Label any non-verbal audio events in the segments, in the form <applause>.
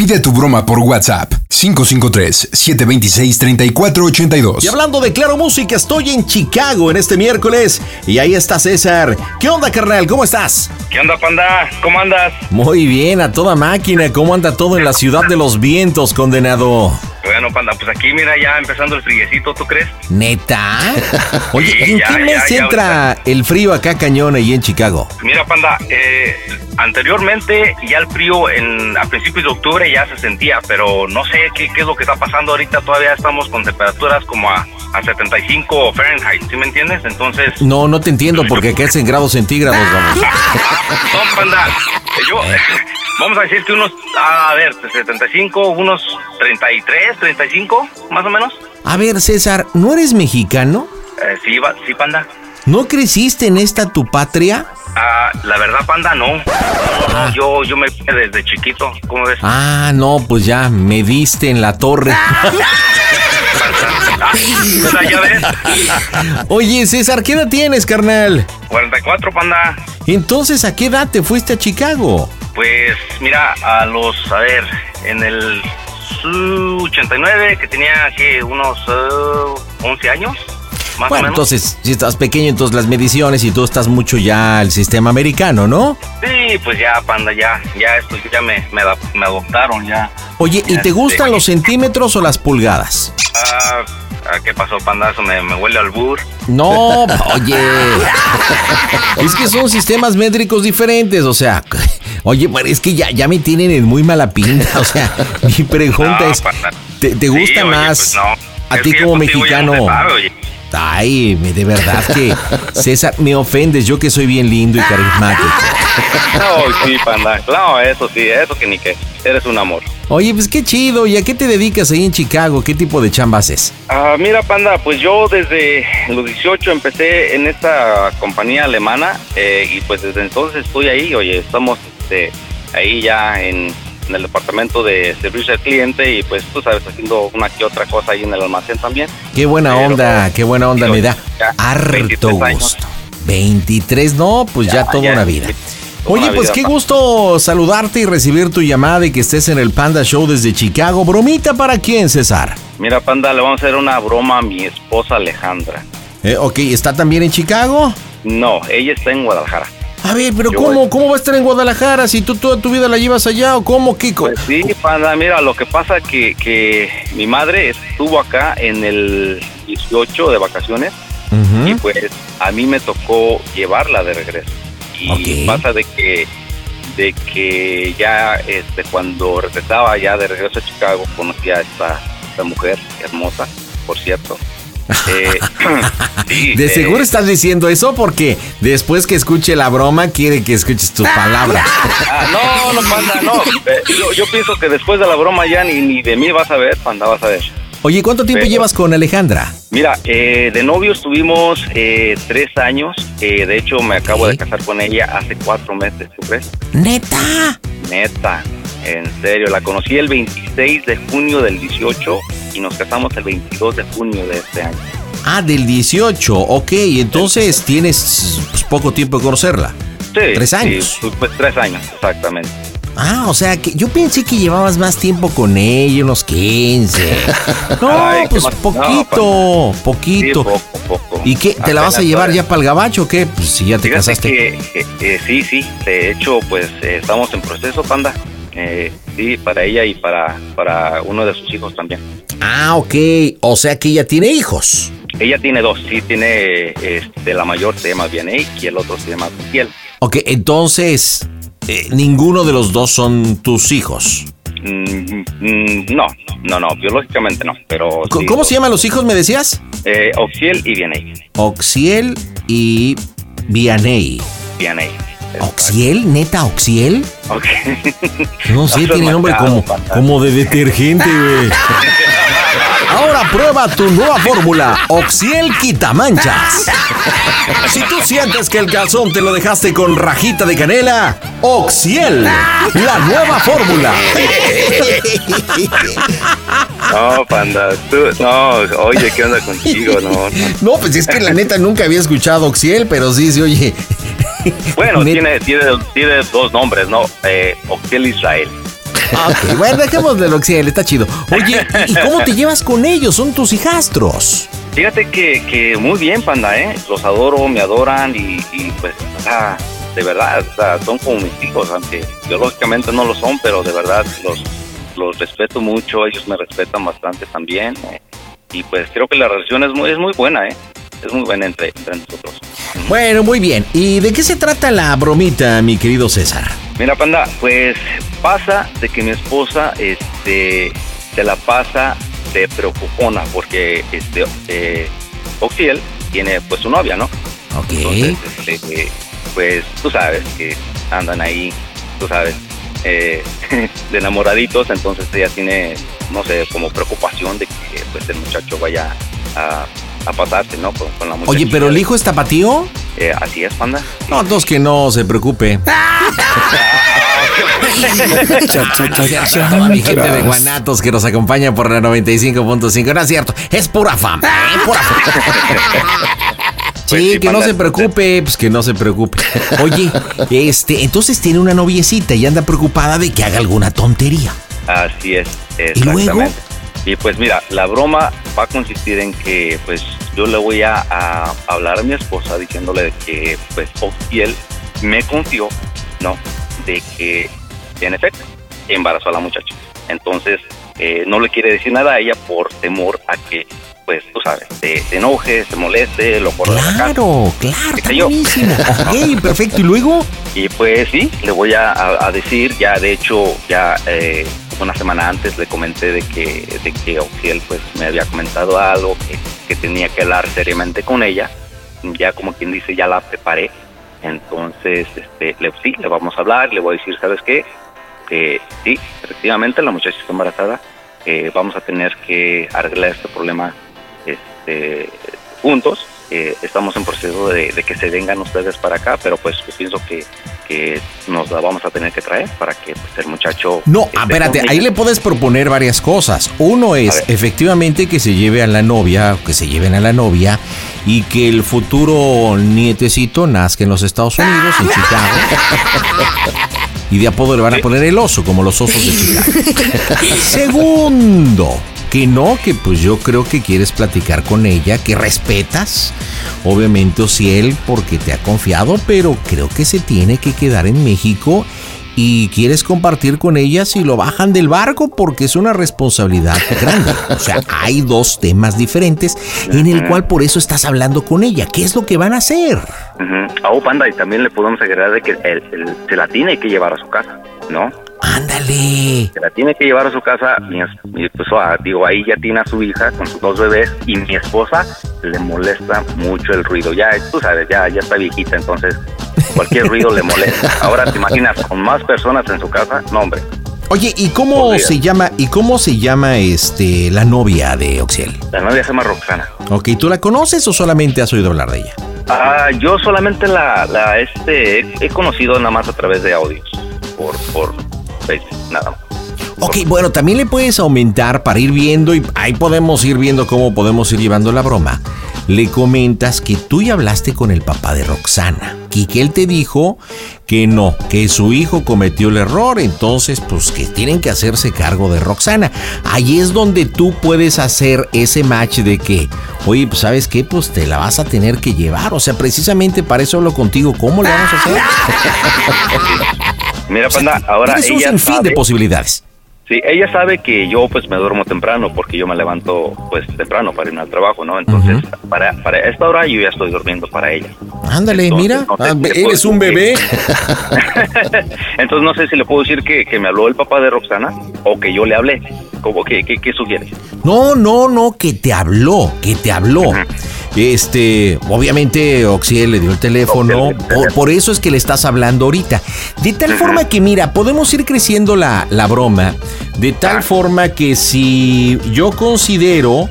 Pide tu broma por WhatsApp 553-726-3482. Y hablando de Claro Música, estoy en Chicago en este miércoles y ahí está César. ¿Qué onda, carnal? ¿Cómo estás? ¿Qué onda, panda? ¿Cómo andas? Muy bien, a toda máquina. ¿Cómo anda todo en la ciudad de los vientos, condenado? Bueno, panda, pues aquí mira ya empezando el friecito, ¿tú crees? ¿Neta? <laughs> Oye, Sí, ¿en ya, qué ya, mes ya, entra el frío acá cañón ahí en Chicago? Mira, panda, eh, anteriormente ya el frío en, a principios de octubre ya se sentía, pero no sé qué, qué es lo que está pasando ahorita. Todavía estamos con temperaturas como a, a 75 Fahrenheit, ¿sí me entiendes? Entonces, No, no te entiendo porque acá es en grados centígrados, vamos. <laughs> no, panda, yo, <laughs> vamos a decir que unos, a ver, 75, unos 33, 35, más o menos. A ver, César, ¿no eres mexicano? Eh, sí, va- sí, panda. ¿No creciste en esta tu patria? Ah, la verdad, panda, no. No, yo, yo me vine desde chiquito, ¿cómo ves? Ah, no, pues ya me diste en la torre. <laughs> Ah, Oye, César, ¿qué edad tienes, carnal? 44, panda. Entonces, ¿a qué edad te fuiste a Chicago? Pues mira, a los, a ver, en el su 89, que tenía que unos eh, 11 años, más Bueno, o menos. entonces, si estás pequeño, entonces las mediciones y tú estás mucho ya al sistema americano, ¿no? Sí, pues ya, panda, ya, ya esto, ya me, me, adoptaron, ya. Oye, ¿y te Este, gustan los centímetros o las pulgadas? Ah, ¿qué pasó, panda? Eso me, me huele al bur. No, oye. <laughs> Es que son sistemas métricos diferentes, o sea. <laughs> Oye, es que ya, ya me tienen en muy mala pinta. O sea, <laughs> mi pregunta No, es: panda. ¿te, te Sí, gusta oye, más pues no. a ti como mexicano? sabe. Ay, de verdad que, César, me ofendes. Yo que soy bien lindo y carismático. <laughs> No, sí, panda. No, eso sí, eso que ni que. Eres un amor. Oye, pues qué chido. ¿Y a qué te dedicas ahí en Chicago? ¿Qué tipo de chamba haces? Ah, mira, panda, pues yo desde los 18 empecé en esta compañía alemana eh, y pues desde entonces estoy ahí. Oye, estamos este, ahí ya en, en el departamento de servicio al cliente y pues tú sabes, haciendo una que otra cosa ahí en el almacén también. Qué buena Pero, onda, qué buena onda me da. ya, Harto 23 años. gusto. 23, no, pues ya, Ya, toda ya, una vida. Oye, una pues vida, qué gusto saludarte y recibir tu llamada y que estés en el Panda Show desde Chicago. ¿Bromita para quién, César? Mira, panda, le vamos a hacer una broma a mi esposa Alejandra. Eh, ok, ¿está también en Chicago? No, ella está en Guadalajara. A ver, pero Yo ¿cómo, voy. ¿cómo va a estar en Guadalajara si tú toda tu vida la llevas allá o cómo, Kiko? Pues sí, panda, mira, lo que pasa que, que mi madre estuvo acá en el 18 de vacaciones y pues a mí me tocó llevarla de regreso. Y pasa de que de que ya este cuando regresaba ya de regreso a Chicago conocí a esta, esta mujer hermosa, por cierto. Eh, <clears throat> sí, De eh, seguro estás diciendo eso porque después que escuche la broma quiere que escuches tus palabras. ah, no, no, panda, no. Eh, yo, yo pienso que después de la broma ya ni, ni de mí vas a ver, panda, vas a ver. Oye, ¿cuánto tiempo Pero- llevas con Alejandra? Mira, eh, de novio estuvimos eh, tres años. eh, de hecho, me acabo de casar con ella hace cuatro meses, ¿tú crees? Neta. Neta, en serio. La conocí el 26 de junio del 18 y nos casamos el 22 de junio de este año. Ah, del 18, ok, entonces tienes pues, poco tiempo de conocerla. Sí, Tres años. pues, pues, tres años, exactamente. Ah, o sea, que yo pensé que llevabas más tiempo con ella, unos 15. <laughs> No, Ay, pues más- poquito, Sí, poquito. poco, poco. ¿Y qué? ¿Te la vas a llevar ya para el gabacho o qué? Pues si ya te Fíjate casaste. que, que, eh, sí, sí. De hecho, pues eh, estamos en proceso, panda. Eh, sí, para ella y para, para uno de sus hijos también. Ah, ok. O sea que ella tiene hijos. Ella tiene dos, sí, tiene, este, la mayor se llama Vianey y el otro se llama Piel. Ok, entonces, eh, ninguno de los dos son tus hijos. Mm, mm, no, no, no, biológicamente no, pero... Sí, ¿Cómo los- se llaman los hijos, me decías? Eh, Oxiel y Vianey. Oxiel y Vianey. Vianey. ¿Oxiel? ¿Neta Oxiel? Ok. No <laughs> sé, tiene nombre como, como de detergente, güey. Ahora prueba tu nueva fórmula, Oxiel Quitamanchas. Si tú sientes que el calzón te lo dejaste con rajita de canela, Oxiel, la nueva fórmula. No, panda, tú, no, oye, ¿qué onda contigo? No, no. No, pues es que la neta nunca había escuchado Oxiel, pero sí se oye. <laughs> Bueno, tiene, tiene, tiene dos nombres, ¿no? Eh, Oxiel Israel. Ok, bueno, dejémosle el Oxiel, está chido. Oye, ¿y cómo te llevas con ellos? Son tus hijastros. Fíjate que, que muy bien, panda, ¿eh? Los adoro, me adoran y, y, pues, o sea, de verdad, o sea, son como mis hijos, aunque biológicamente no lo son, pero de verdad los, los respeto mucho, ellos me respetan bastante también. ¿eh? Y pues creo que la relación es muy, es muy buena, ¿eh? Es muy buena entre, entre nosotros. Bueno, muy bien. ¿Y de qué se trata la bromita, mi querido César? Mira, panda, pues pasa de que mi esposa este, se la pasa de preocupona porque este, eh, Oxiel tiene pues su novia, ¿no? Ok. Entonces, este, pues tú sabes que andan ahí, tú sabes, eh, <laughs> de enamoraditos, entonces ella tiene, no sé, como preocupación de que pues el muchacho vaya a, a pasarse, ¿no? Con, con la. Oye, pero el hijo es tapatío. Eh, así es, panda. No, entonces que no se preocupe. <laughs> Toda mi gente de Guanatos que nos acompaña por la 95.5. No es cierto, es pura fama, ¿eh? Pura fama. <laughs> Pues Sí, sí, que no se preocupe, pues que no se preocupe. Oye, este, entonces tiene una noviecita y anda preocupada de que haga alguna tontería. Así es, ¿Y luego? Y pues mira, la broma va a consistir en que pues yo le voy a, hablar a mi esposa diciéndole que pues Oxiel me confió, ¿no? De que en efecto embarazó a la muchacha. Entonces eh, no le quiere decir nada a ella por temor a que pues tú sabes, se, se enoje, se moleste, lo corra de la casa. Claro, claro, ¿Qué está buenísimo. Ok, <laughs> perfecto. ¿Y luego? Y pues sí, le voy a, a- a decir, ya de hecho, ya eh, una semana antes le comenté de que, de que Oxiel pues me había comentado algo, que, que tenía que hablar seriamente con ella. Ya como quien dice, ya la preparé. Entonces, este, le, sí, le vamos a hablar, le voy a decir, ¿sabes qué? Que sí, efectivamente la muchacha está embarazada. eh, vamos a tener que arreglar este problema este, juntos. Eh, estamos en proceso de, de que se vengan ustedes para acá, pero pues yo pienso que, que nos la vamos a tener que traer para que pues, el muchacho... No, espérate, ahí le puedes proponer varias cosas. Uno es efectivamente que se lleve a la novia, que se lleven a la novia y que el futuro nietecito nazca en los Estados Unidos, en <laughs> Chicago. <laughs> Y de apodo le van a poner el oso, como los osos de Chicago. <laughs> Segundo, que no, que pues yo creo que quieres platicar con ella, que respetas, obviamente, Ociel, porque te ha confiado, pero creo que se tiene que quedar en México y quieres compartir con ella si lo bajan del barco porque es una responsabilidad grande. O sea, hay dos temas diferentes en el cual por eso estás hablando con ella. ¿Qué es lo que van a hacer? Ujú. Ah, oh, panda, y también le podemos agregar de que él- él se la tiene que llevar a su casa, ¿no? Ándale. Se la tiene que llevar a su casa, mi, mi esposa, digo, ahí ya tiene a su hija con sus dos bebés y mi esposa le molesta mucho el ruido. Ya, tú sabes, ya, ya está viejita, entonces cualquier ruido le molesta. <laughs> Ahora te imaginas con más personas en su casa, no hombre. Oye, ¿y cómo se llama y cómo se llama este la novia de Oxiel? La novia se llama Roxana. Ok, ¿tú la conoces o solamente has oído hablar de ella? Ah, yo solamente la, la este, he, he conocido nada más a través de audios, por, por Facebook, nada más. Ok, bueno, también le puedes aumentar para ir viendo y ahí podemos ir viendo cómo podemos ir llevando la broma. Le comentas que tú ya hablaste con el papá de Roxana y que él te dijo que no, que su hijo cometió el error, entonces pues que tienen que hacerse cargo de Roxana. Ahí es donde tú puedes hacer ese match de que, oye, pues sabes qué, pues te la vas a tener que llevar. O sea, precisamente para eso hablo contigo, ¿cómo le vamos a hacer? <laughs> Mira, Panda, ahora un ella sinfín de sabe- posibilidades. Sí, ella sabe que yo pues me duermo temprano porque yo me levanto pues temprano para irme al trabajo, ¿no? Entonces, para, para esta hora yo ya estoy durmiendo para ella. Ándale, Entonces, mira. no sé Ah, si ¿Eres un bebé? <laughs> Entonces no sé si le puedo decir que, que me habló el papá de Roxana o que yo le hablé. ¿Cómo, qué, qué, qué sugieres? No, no, no, que te habló, que te habló. Este, obviamente Oxiel le dio el teléfono, por, teléfono. por eso es que le estás hablando ahorita. De tal forma que, mira, podemos ir creciendo la, la broma, de tal forma que si yo considero,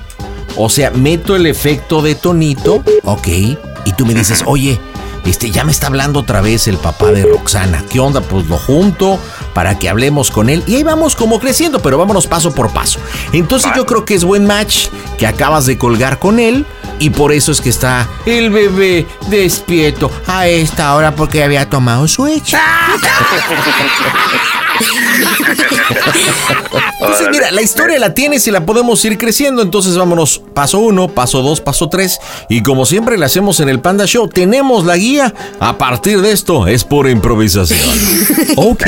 o sea, meto el efecto de tonito, ok, y tú me dices, oye, este, ya me está hablando otra vez el papá de Roxana. ¿Qué onda? Pues lo junto para que hablemos con él. Y ahí vamos como creciendo, pero vámonos paso por paso. Entonces yo creo que es buen match que acabas de colgar con él. Y por eso es que está el bebé despierto a esta hora porque había tomado su hecha. <laughs> Entonces, mira, la historia la tienes y la podemos ir creciendo. Entonces, vámonos paso uno, paso dos, paso tres. Y como siempre le hacemos en el Panda Show, tenemos la guía. A partir de esto, es por improvisación. <laughs> Ok.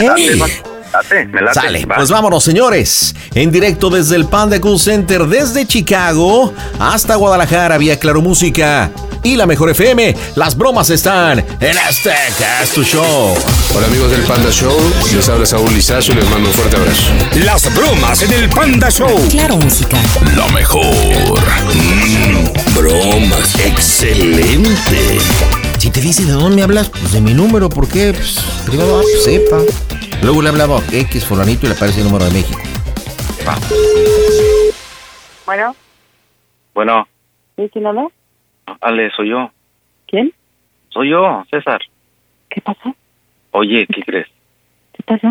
Late, me late, Sale, va. pues vámonos, señores. En directo desde el Panda Cool Center, desde Chicago hasta Guadalajara, vía Claro Música y la Mejor FM. Las bromas están en Azteca, es tu show. Hola amigos del Panda Show, les habla Saúl Lizazo y les mando un fuerte abrazo. Las bromas en el Panda Show. Claro Música. Lo mejor. Mm, bromas. Excelente. Si te dice de dónde me hablas, pues de mi número, ¿por qué? Pues, pues, sepa. Luego le hablaba a X fulanito y le aparece el número de México. Bueno, Bueno, ¿sí quién habla? Ale, soy yo. ¿Quién? Soy yo, César. ¿Qué pasó? Oye, ¿qué crees? ¿Qué pasó?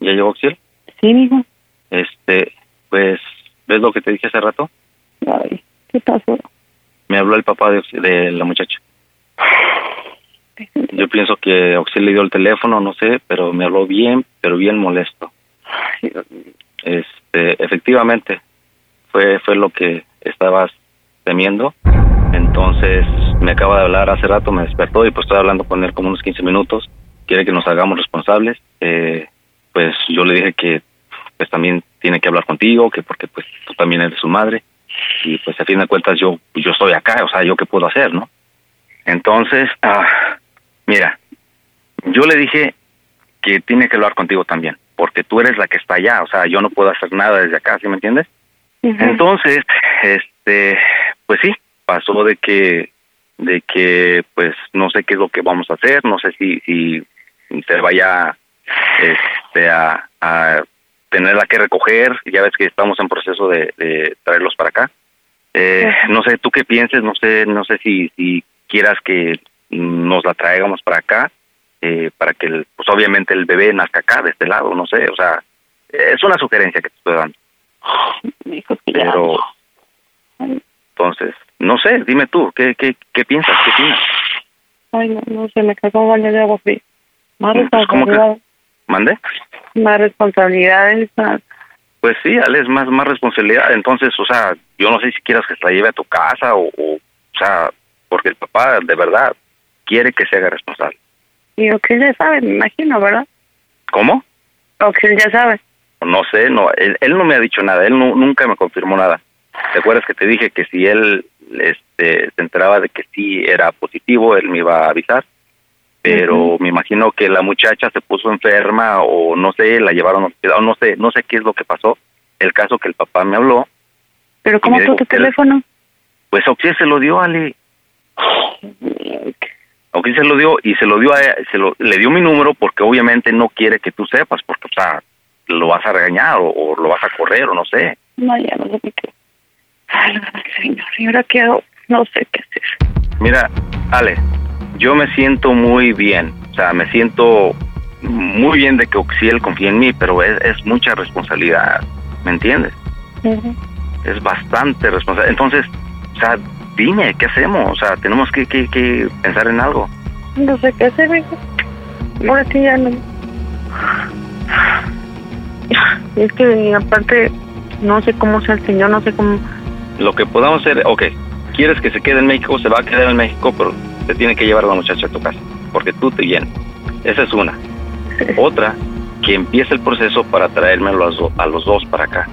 ¿Ya llegó Oxiel? Sí, mijo. Este, pues, ¿ves lo que te dije hace rato? Ay, ¿qué pasó? Me habló el papá de, de la muchacha. <laughs> Yo pienso que Oxiel le dio el teléfono, no sé, pero me habló bien, pero bien molesto. Ay. Este, efectivamente, fue, fue lo que estabas temiendo. Entonces, me acaba de hablar hace rato, me despertó y pues estoy hablando con él como unos 15 minutos. Quiere que nos hagamos responsables. Eh, pues yo le dije que pues también tiene que hablar contigo, que porque pues tú también eres su madre. Y pues a fin de cuentas yo, yo estoy acá, o sea, yo qué puedo hacer, ¿no? Entonces, ah, mira, yo le dije que tiene que hablar contigo también, porque tú eres la que está allá, o sea, yo no puedo hacer nada desde acá, ¿sí me entiendes? Entonces, este, pues sí, pasó de que, de que, pues, no sé qué es lo que vamos a hacer, no sé si, si se vaya, este, a, a tenerla que recoger, ya ves que estamos en proceso de, de traerlos para acá. Eh, no sé, tú qué pienses, no sé, no sé si, si quieras que nos la traigamos para acá, eh, para que, el- pues, obviamente el bebé nazca acá, de este lado, no sé, o sea, es una sugerencia que te estoy dando. Pero, entonces, no sé, dime tú, ¿qué, qué, qué piensas? ¿Qué opinas? Ay, no, no sé, me cagó un baño de agua fría. Más Pues, ¿cómo que? responsabilidad, ¿Mande? más responsabilidades. más- Pues sí, Ale, es más, más responsabilidad. Entonces, o sea, yo no sé si quieras que se la lleve a tu casa o, o, o sea, porque el papá de verdad quiere que se haga responsable. Y o que él ya sabe, me imagino, ¿verdad? ¿Cómo? O que él ya sabe. No sé, no, él, él no me ha dicho nada, él nu- nunca me confirmó nada. ¿Te acuerdas que te dije que si él este, se enteraba de que sí era positivo, él me iba a avisar? Pero me imagino que la muchacha se puso enferma o no sé, la llevaron al hospital, no sé, no sé qué es lo que pasó. El caso que el papá me habló, Pero ¿cómo dijo tu teléfono? pues Oxy se lo dio, Ale. Oxy se lo dio y se lo dio a se lo, le dio mi número porque obviamente no quiere que tú sepas, porque, o sea, lo vas a regañar o, o lo vas a correr o no sé. No, ya no sé qué. Ay, señor, ¿y ahora qué hago? No sé qué hacer. Mira, Ale, yo me siento muy bien, o sea, me siento muy bien de que Oxiel confíe en mí, pero es, es mucha responsabilidad, ¿me entiendes? Es bastante responsabilidad. Entonces, o sea, dime, ¿qué hacemos? O sea, tenemos que, que, que pensar en algo. No sé qué hacer, mijo. Ahora sí ya no. Es que aparte, no sé cómo sea el señor, no sé cómo. Lo que podamos hacer, ok, quieres que se quede en México, se va a quedar en México, pero te tiene que llevar a la muchacha a tu casa, porque tú te vienes. Esa es una. Otra, que empiece el proceso para traerme a los, a los dos para acá.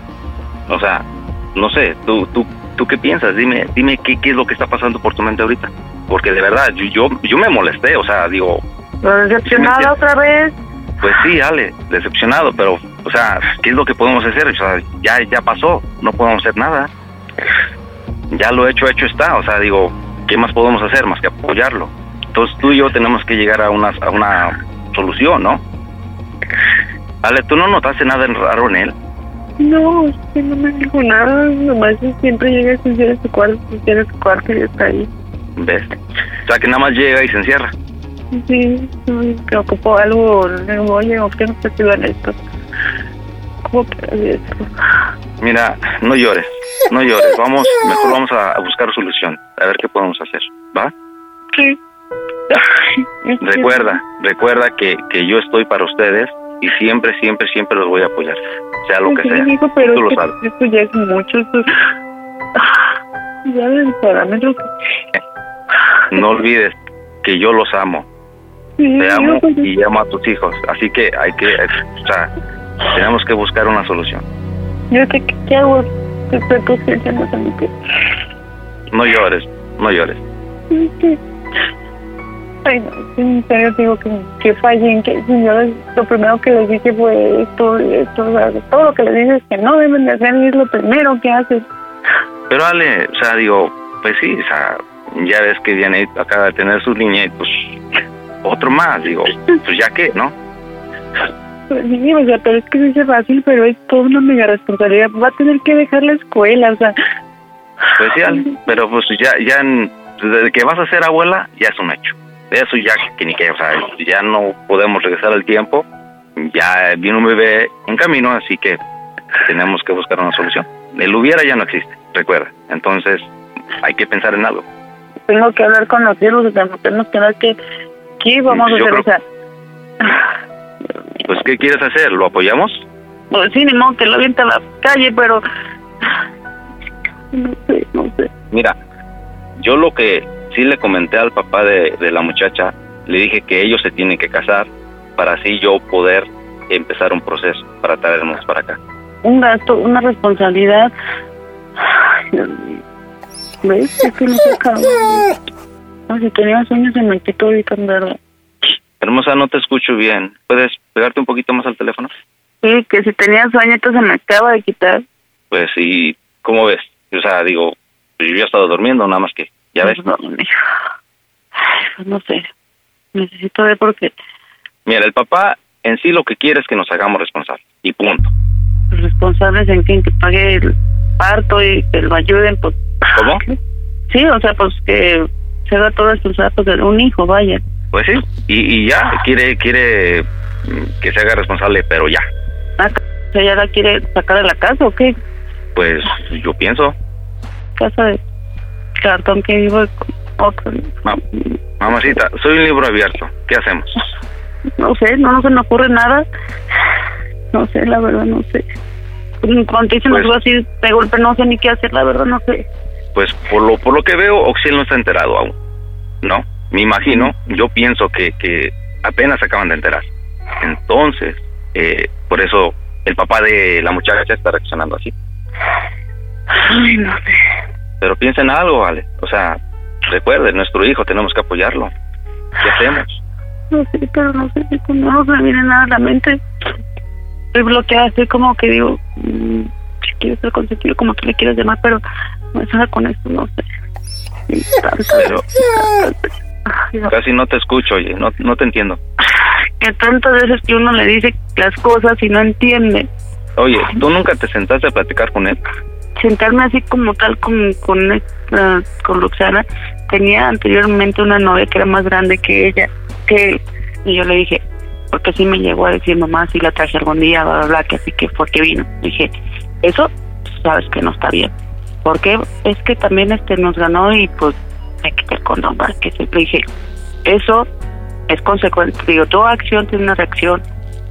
O sea, no sé, tú, tú, tú qué piensas, dime, dime qué, qué es lo que está pasando por tu mente ahorita. Porque de verdad, yo, yo, yo me molesté, o sea, digo, Lo decepcionada otra vez. pues sí, Ale, decepcionado, pero, o sea, ¿qué es lo que podemos hacer? O sea, ya, ya pasó, no podemos hacer nada. Ya lo hecho, hecho está, o sea, digo, ¿qué más podemos hacer más que apoyarlo? Entonces tú y yo tenemos que llegar a una, a una solución, ¿no? Ale, ¿tú no notaste nada en raro en él? No, que no me dijo nada. Nomás siempre llega a estudiar a su cuarto, se cierra su cuarto y está ahí. ¿Ves? O sea, que nada más llega y se encierra. Sí, sí, que ocupó algo. Oye, ¿por qué no te ayudan esto? ¿Cómo que esto? Mira, no llores, no llores, vamos, mejor vamos a, buscar solución, a ver qué podemos hacer, ¿va? Sí. Recuerda, recuerda que, que yo estoy para ustedes y siempre, siempre, siempre los voy a apoyar, sea lo que Sí, sea. pero Tú lo es sabes. esto ya es mucho. Esto... Ya que... No olvides que yo los amo, Sí, te amo pues, y amo a tus hijos, así que hay que, eh, o sea, tenemos que buscar una solución. Yo sé que qué hago. Que estoy no llores, no llores. Sí, en serio digo que, que fallen, que señores, lo primero que les dije fue esto, esto, o sea, todo lo que les dices que no deben de hacer y es lo primero que hacen. Pero Ale, o sea, digo, pues sí, o sea, ya ves que Janet acaba de tener su niña y pues otro más, digo, pues ya que, ¿no? Pues sí, o sea, pero es que se dice fácil, pero es toda una mega responsabilidad. Va a tener que dejar la escuela, o sea, Pues sí, Ale, pero pues ya, ya, en- desde que vas a ser abuela, ya es un hecho. Eso ya que ni que, o sea, ya no podemos regresar al tiempo, ya viene un bebé en camino, así que tenemos que buscar una solución. El hubiera ya no existe, recuerda. Entonces, hay que pensar en algo. tengo que hablar con los sea, tenemos que ver qué, qué vamos a hacer, creo- o sea... Pues, ¿qué quieres hacer? ¿Lo apoyamos? Pues sí, ni modo que lo avienta a la calle, pero... No sé, no sé. Mira, yo lo que sí le comenté al papá de, de la muchacha, le dije que ellos se tienen que casar para así yo poder empezar un proceso para traernos para acá. Un gasto, una responsabilidad. Ay, Dios mío. ¿Ves? Es que no se acaba. No, si tenía sueños se me quitó ahorita, verdad. Hermosa, no te escucho bien. ¿Puedes pegarte un poquito más al teléfono? Sí, que si tenía sueñitos se me acaba de quitar. Pues, ¿y cómo ves? O sea, digo, pues yo ya he estado durmiendo, nada más que, ya ves. No. Ay, pues no sé. Necesito ver porque Mira, el papá en sí lo que quiere es que nos hagamos responsables. Y punto. responsables en quien que pague el parto y que lo ayuden, pues... ¿Cómo? Sí, o sea, pues que se haga todo responsable pues, de un hijo, vaya. Pues sí. Y, y ya, quiere, quiere mm, que se haga responsable, pero ya. Ah, O sea, ¿ya la quiere sacar de la casa o qué? Pues yo pienso. Casa de cartón que vivo con otro. Ma- mamacita, soy un libro abierto. ¿Qué hacemos? No sé, no, no se me ocurre nada. No sé, la verdad, no sé. Cuando dicen Pues- algo así de golpe, no sé ni qué hacer, la verdad, no sé. Pues por lo, por lo que veo, Oxiel no está enterado aún. ¿No? Me imagino, yo pienso que, que apenas se acaban de enterar. Entonces, eh, por eso el papá de la muchacha está reaccionando así. Ay, no sé. Pero piensa en algo, vale. O sea, recuerde, nuestro hijo, tenemos que apoyarlo. ¿Qué hacemos? No sé, pero no sé, no, no se me viene nada a la mente. Estoy bloqueada, estoy como que digo, mm, si quiero ser consentido, como tú le quieras llamar, pero me salga con esto, no sé. Pero no. casi no te escucho, oye, no, no te entiendo. que tantas veces que uno le dice las cosas y no entiende. Oye, ¿tú nunca te sentaste a platicar con él? Sentarme así como tal con con, esta- con Roxana, tenía anteriormente una novia que era más grande que ella, que y yo le dije, porque así me llegó a decir mamá, si la traje algún día, bla, bla, que así que fue que vino. Dije, eso sabes que no está bien. Porque es que también este nos ganó y pues hay que tener condón, ¿verdad? que siempre dije, eso es consecuente. Digo, toda acción tiene una reacción.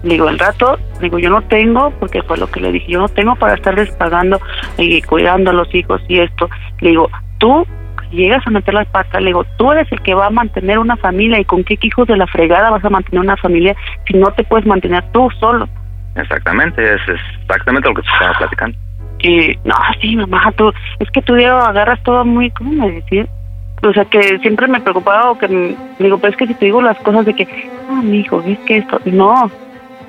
Digo, el rato, digo, yo no tengo, porque fue lo que le dije, yo no tengo para estarles pagando y cuidando a los hijos y esto. Le digo, tú llegas a meter las patas, le digo, tú eres el que va a mantener una familia y con qué hijos de la fregada vas a mantener una familia si no te puedes mantener tú solo. Exactamente, es exactamente lo que te estaba platicando. Y, no, sí, mamá, tú, es que tú Diego, agarras todo muy, ¿cómo me decir? O sea, que siempre me preocupaba o que, digo, pero es que si te digo las cosas de que, no, mi hijo, es que esto, no.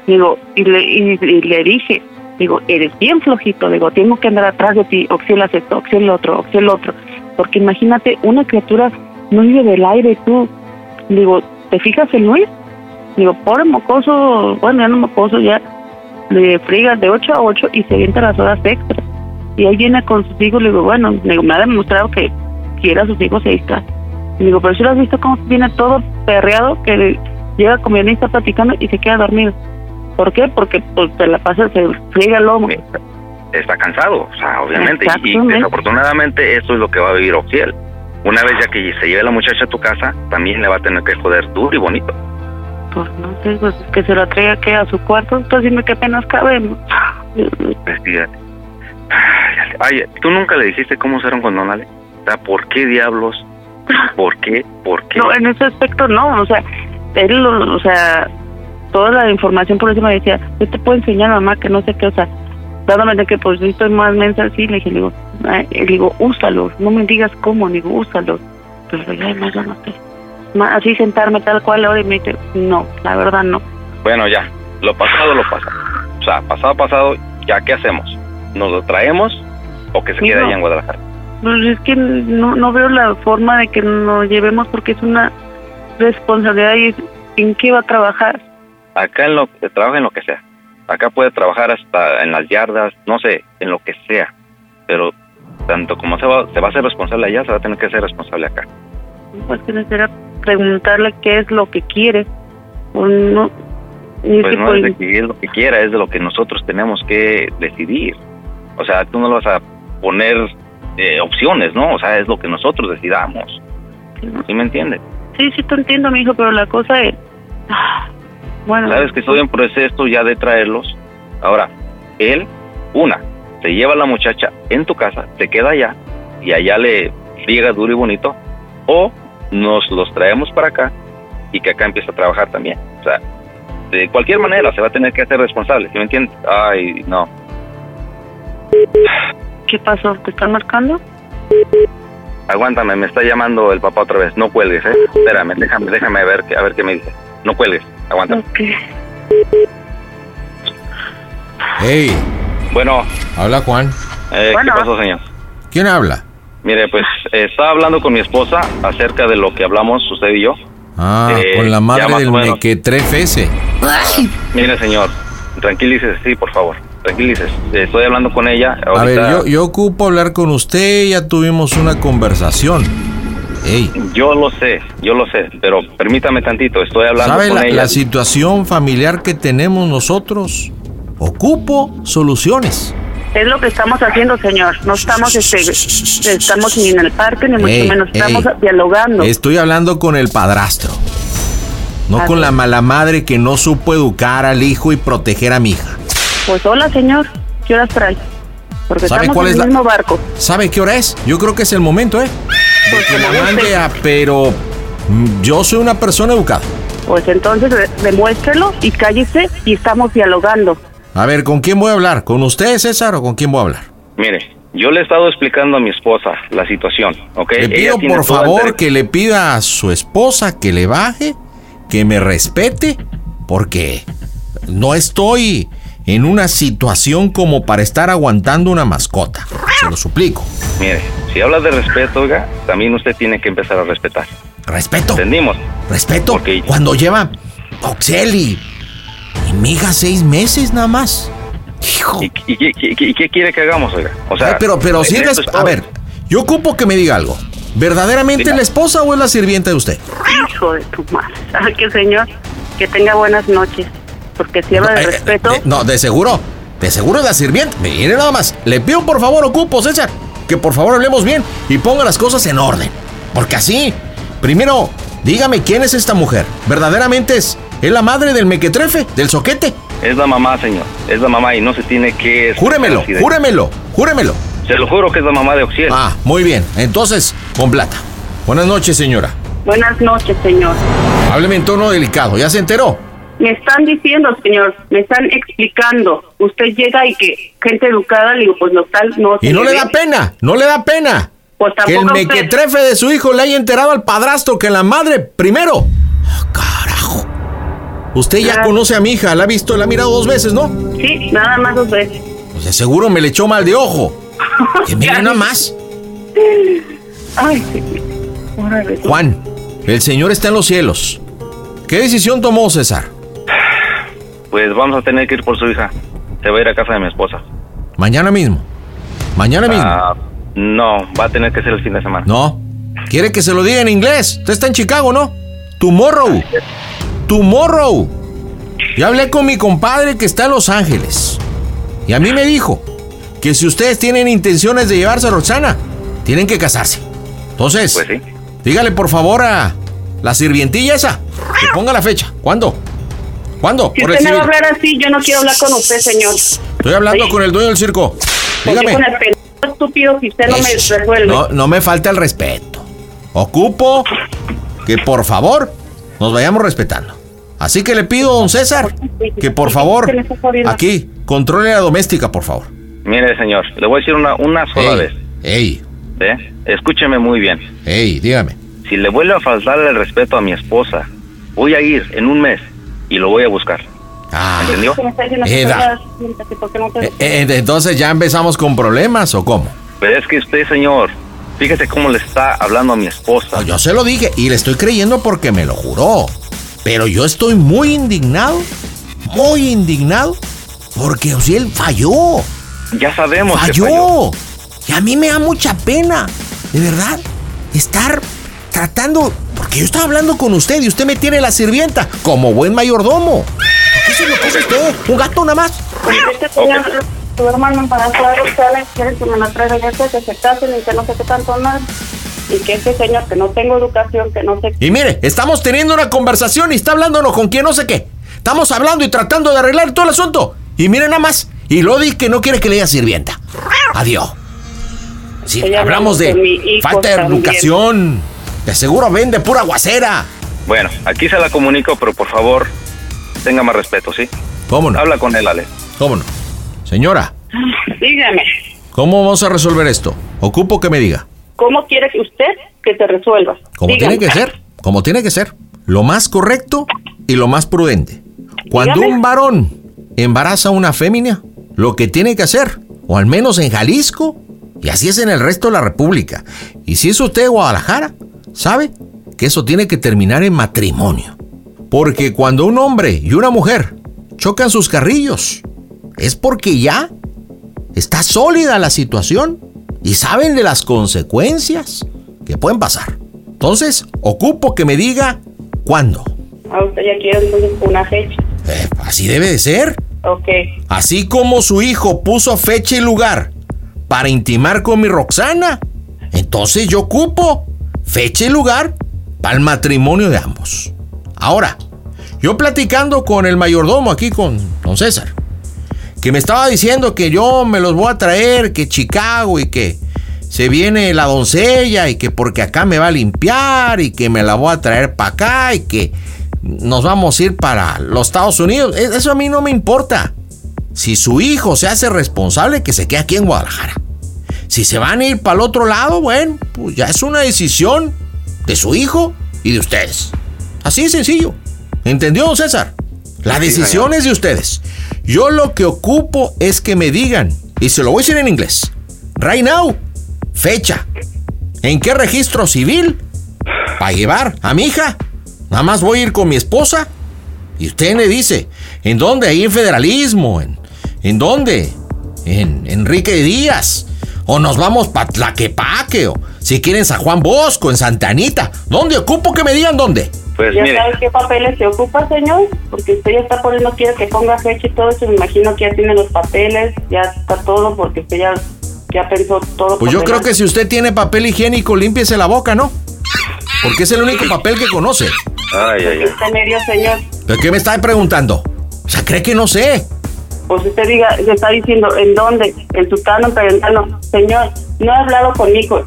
Digo, y le, y, y le dije, digo, eres bien flojito, digo, tengo que andar atrás de ti, oxielas esto, oxiel lo otro, oxiel lo otro. Porque imagínate, una criatura no vive del aire, tú. Digo, ¿te fijas en Luis? Digo, pobre mocoso, bueno, ya no mocoso, ya le frigas de 8 a 8 y se avienta las horas extras. Y ahí viene con sus hijos, le digo, bueno, le digo, me ha demostrado que quiere a sus hijos y ahí está. Y digo, pero si lo has visto cómo viene todo perreado, que llega como y está platicando y se queda dormido. ¿Por qué? Porque pues se la pasa, se friega el lomo. Está cansado, o sea, obviamente. Y, desafortunadamente eso es lo que va a vivir Oxiel. Una vez ya que se lleve la muchacha a tu casa, también le va a tener que joder duro y bonito. Pues no sé, pues que se la traiga que a su cuarto, pues dime qué apenas cabemos. Pues, fíjate. Ay, ¿tú nunca le dijiste cómo ser un? O sea, ¿por qué diablos? ¿Por qué? ¿Por qué? No, en ese aspecto no, o sea, él, lo- o sea, toda la información por me decía, yo te puedo enseñar mamá que no sé qué, o sea, dándome de que pues yo estoy más mensa así, le dije, le digo, le digo, úsalo, no me digas cómo, le digo, úsalo. Pero ya además yo no sé. Así sentarme tal cual ahora y me dice, no, la verdad no. Bueno, ya, lo pasado lo pasado. O sea, pasado pasado, ¿ya qué hacemos? ¿Nos lo traemos o que se quede no. ahí en Guadalajara? Pues es que no, no veo la forma de que nos llevemos porque es una responsabilidad y es- en qué va a trabajar. Acá en lo que trabaja en lo que sea. Acá puede trabajar hasta en las yardas, no sé, en lo que sea. Pero tanto como se va, se va a ser responsable allá, se va a tener que ser responsable acá. Pues que necesitaría preguntarle qué es lo que quiere. O no, Pues no es de que es lo que quiera, es de lo que nosotros tenemos que decidir. O sea, tú no lo vas a poner eh, opciones, ¿no? O sea, es lo que nosotros decidamos. ¿Sí me entiendes? Sí, sí, te entiendo, mi hijo, pero la cosa es. Bueno, Sabes que estoy en proceso ya de traerlos. Ahora, él, una, se lleva a la muchacha en tu casa, se queda allá y allá le friega duro y bonito. O nos los traemos para acá y que acá empiece a trabajar también. O sea, de cualquier manera se va a tener que hacer responsable, ¿sí me entiendes? Ay, no. ¿Qué pasó? ¿Te están marcando? Aguántame, me está llamando el papá otra vez. No cuelgues, ¿eh? Espérame, déjame, déjame ver, a ver qué me dice. No cuelgues, aguántame. Ok. Hey, Bueno, habla Juan. eh, Bueno. ¿qué pasó, señor? ¿Quién habla? Mire, pues eh, estaba hablando con mi esposa acerca de lo que hablamos usted y yo. Ah, Eh, con la madre del mequetrefe ese. Mire, señor, tranquilícese, sí, por favor. Tranquilícese. Eh, Estoy hablando con ella. Ahorita, A ver, yo, yo ocupo hablar con usted, ya tuvimos una conversación. Ey, yo lo sé, yo lo sé, pero permítame tantito. Estoy hablando ¿sabe con la, ella. la situación familiar que tenemos nosotros? Ocupo soluciones. Es lo que estamos haciendo, señor. No estamos, este, estamos ni en el parque, ni mucho Ey, menos. Estamos ey. dialogando. Estoy hablando con el padrastro. No con la mala madre que no supo educar al hijo y proteger a mi hija. Pues hola, señor. ¿Qué horas trae? Porque ¿Sabe estamos cuál en es el la- mismo barco. ¿Sabe qué hora es? Yo creo que es el momento, ¿eh? De Pues que como la guste. mande a... Pero mm, yo soy una persona educada. Pues entonces de- demuéstrelo y cállese y estamos dialogando. A ver, ¿con quién voy a hablar? ¿Con usted, César, o con quién voy a hablar? Mire, yo le he estado explicando a mi esposa la situación, ¿ok? Le pido por favor que le pida a su esposa que le baje, que me respete, porque no estoy en una situación como para estar aguantando una mascota. Se lo suplico. Mire, si habla de respeto, oiga, también usted tiene que empezar a respetar. Respeto, ¿Entendimos? respeto. Porque- Cuando lleva Oxel y, y mi hija seis meses nada más. Hijo. ¿Y, y- y- y- y qué quiere que hagamos, oiga? O sea, Ay, pero, pero si es A ver, yo ocupo que me diga algo. ¿Verdaderamente es la esposa o es la sirvienta de usted? Hijo de tu madre. ¿Sabe qué, señor? Que tenga buenas noches. Porque si habla de Eh, eh, respeto, de- no, de seguro. De seguro es la sirvienta. Mire nada más. Le pido por favor, ocupo, César, que por favor hablemos bien y ponga las cosas en orden. Porque así, primero, dígame quién es esta mujer. ¿Verdaderamente es, es la madre del mequetrefe, del soquete? Es la mamá, señor. Es la mamá y no se tiene que... Júremelo, júremelo, júremelo. Se lo juro que es la mamá de Oxiel. Ah, muy bien. Entonces, con plata. Buenas noches, señora. Buenas noches, señor. Hábleme en tono delicado. ¿Ya se enteró? Me están diciendo, señor, me están explicando. Usted llega y que gente educada, le digo, pues lo tal no Y no le ve. da pena, no le da pena. Pues Que el mequetrefe de su hijo le haya enterado al padrastro que la madre primero. Ah, carajo. Usted ya conoce a mi hija, la ha visto, la ha mirado dos veces, ¿no? Sí, nada más dos veces. Pues de seguro me le echó mal de ojo. <laughs> Que mire nada más. Ay. Juan, el señor está en los cielos. ¿Qué decisión tomó César? Pues vamos a tener que ir por su hija. Se va a ir a casa de mi esposa. Mañana mismo. Mañana mismo. Ah, no, va a tener que ser el fin de semana. No. Quiere que se lo diga en inglés. Usted está en Chicago, ¿no? Tomorrow. Tomorrow. Ya hablé con mi compadre que está en Los Ángeles. Y a mí me dijo que si ustedes tienen intenciones de llevarse a Roxana, tienen que casarse. Entonces, Pues sí. dígale por favor a la sirvientilla esa que ponga la fecha. ¿Cuándo? ¿Cuándo? Si usted me va a hablar así, yo no quiero hablar con usted, señor. Estoy hablando Oye. con el dueño del circo. Dígame. con el pendejo estúpido si usted no me resuelve. No, no me falta el respeto. Ocupo que por favor nos vayamos respetando. Así que le pido, don César, que por favor, aquí, controle la doméstica, por favor. Mire, señor, le voy a decir una, una sola Ey, vez. ey, ¿eh? Escúcheme muy bien. ey, dígame. Si le vuelve a faltar el respeto a mi esposa, voy a ir en un mes y lo voy a buscar. Ah, ¿Entendió? Eh, eh, entonces ya empezamos con problemas o cómo? Pero es que usted, señor, fíjese cómo le está hablando a mi esposa. No, yo se lo dije y le estoy creyendo porque me lo juró. Pero yo estoy muy indignado, muy indignado, porque o sea, él falló. Ya sabemos que falló. Y a mí me da mucha pena, de verdad, estar tratando. Porque yo estaba hablando con usted y usted me tiene la sirvienta como buen mayordomo. ¿Por qué se lo puso usted? ¿Un gato nada más? Tu hermano embarazada, Roxana, quiere que me la traiga ya que se casen y que no sé qué tanto más. Y que este señor, que no tengo educación, que no sé Y mire, estamos teniendo una conversación y está hablándonos con quien no sé qué. Estamos hablando y tratando de arreglar todo el asunto. Y mire nada más. Y Lodi que no quiere que le diga sirvienta. Adiós. Sí, hablamos de hijo falta de educación. De seguro vende pura guacera. Bueno, aquí se la comunico, pero por favor, tenga más respeto, ¿sí? ¿Cómo no? Habla con él, Ale. ¿Cómo no? Señora, Dígame, ¿cómo vamos a resolver esto? Ocupo que me diga. ¿cómo quiere usted que se resuelva? Como Dígame. tiene que ser. Como tiene que ser. Lo más correcto y lo más prudente. Cuando Dígame. un varón embaraza a una fémina, lo que tiene que hacer, o al menos en Jalisco, y así es en el resto de la República, y si es usted de Guadalajara, sabe que eso tiene que terminar en matrimonio. Porque cuando un hombre y una mujer chocan sus carrillos, es porque ya está sólida la situación y saben de las consecuencias que pueden pasar. Entonces, ocupo que me diga cuándo. Ah, usted ya quiere una fecha. Eh, así debe de ser. Ok. Así como su hijo puso fecha y lugar para intimar con mi Roxana, entonces yo ocupo fecha y lugar para el matrimonio de ambos. Ahora, yo platicando con el mayordomo aquí con don César, que me estaba diciendo que yo me los voy a traer, que Chicago y que se viene la doncella y que porque acá me va a limpiar y que me la voy a traer para acá y que nos vamos a ir para los Estados Unidos. E- Eso a mí no me importa. Si su hijo se hace responsable, que se quede aquí en Guadalajara. Si se van a ir para el otro lado, bueno, pues ya es una decisión de su hijo y de ustedes. Así de sencillo. ¿Entendió, don César? La decisión es de ustedes. Yo lo que ocupo es que me digan, y se lo voy a decir en inglés. Right now, fecha. ¿En qué registro civil? Para llevar a mi hija. Nada más voy a ir con mi esposa. Y usted me dice, ¿en dónde? Ahí en federalismo. ¿En, en dónde? En Enrique Díaz. O nos vamos para Tlaquepaque. O si quieren San Juan Bosco, en Santa Anita. ¿Dónde ocupo que me digan dónde? Pues ¿Ya mire, sabe qué papeles se ocupa, señor? Porque usted ya está poniendo, quiere que ponga fecha y todo eso. Me imagino que ya tiene los papeles, ya está todo, porque usted ya, ya pensó todo. Pues yo creo que si usted tiene papel higiénico, límpiese la boca, ¿no? Porque es el único papel que conoce. ay, ay, ay. Está medio, señor. ¿Pero qué me está preguntando? O sea, ¿cree que no sé? Pues usted diga, se está diciendo, ¿en dónde? En su cano, perentano. Señor, no he hablado con mi hijo.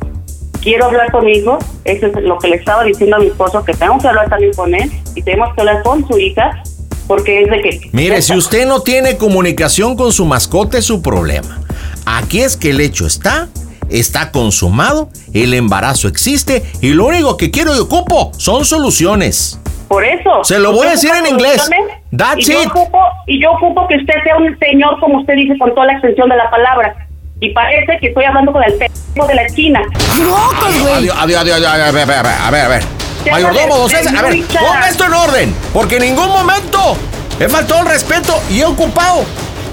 Quiero hablar con mi hijo. Eso es lo que le estaba diciendo a mi esposo, que tengo que hablar también con él y tenemos que hablar con su hija, porque es de que... Mire, si usted no tiene comunicación con su mascota es su problema. Aquí es que el hecho está, está consumado, el embarazo existe y lo único que quiero y ocupo son soluciones. Por eso. Se lo voy a decir en inglés. That's y yo it. Ocupo, y yo ocupo que usted sea un señor, como usted dice, con toda la extensión de la palabra. Y parece que estoy hablando con el pendejo de la esquina. Adiós, adiós, adiós, adiós, a ver, a ver, a ver, a ver. Mayordomo, don César, a ver, ponga esto en orden, porque en ningún momento he faltado el respeto y he ocupado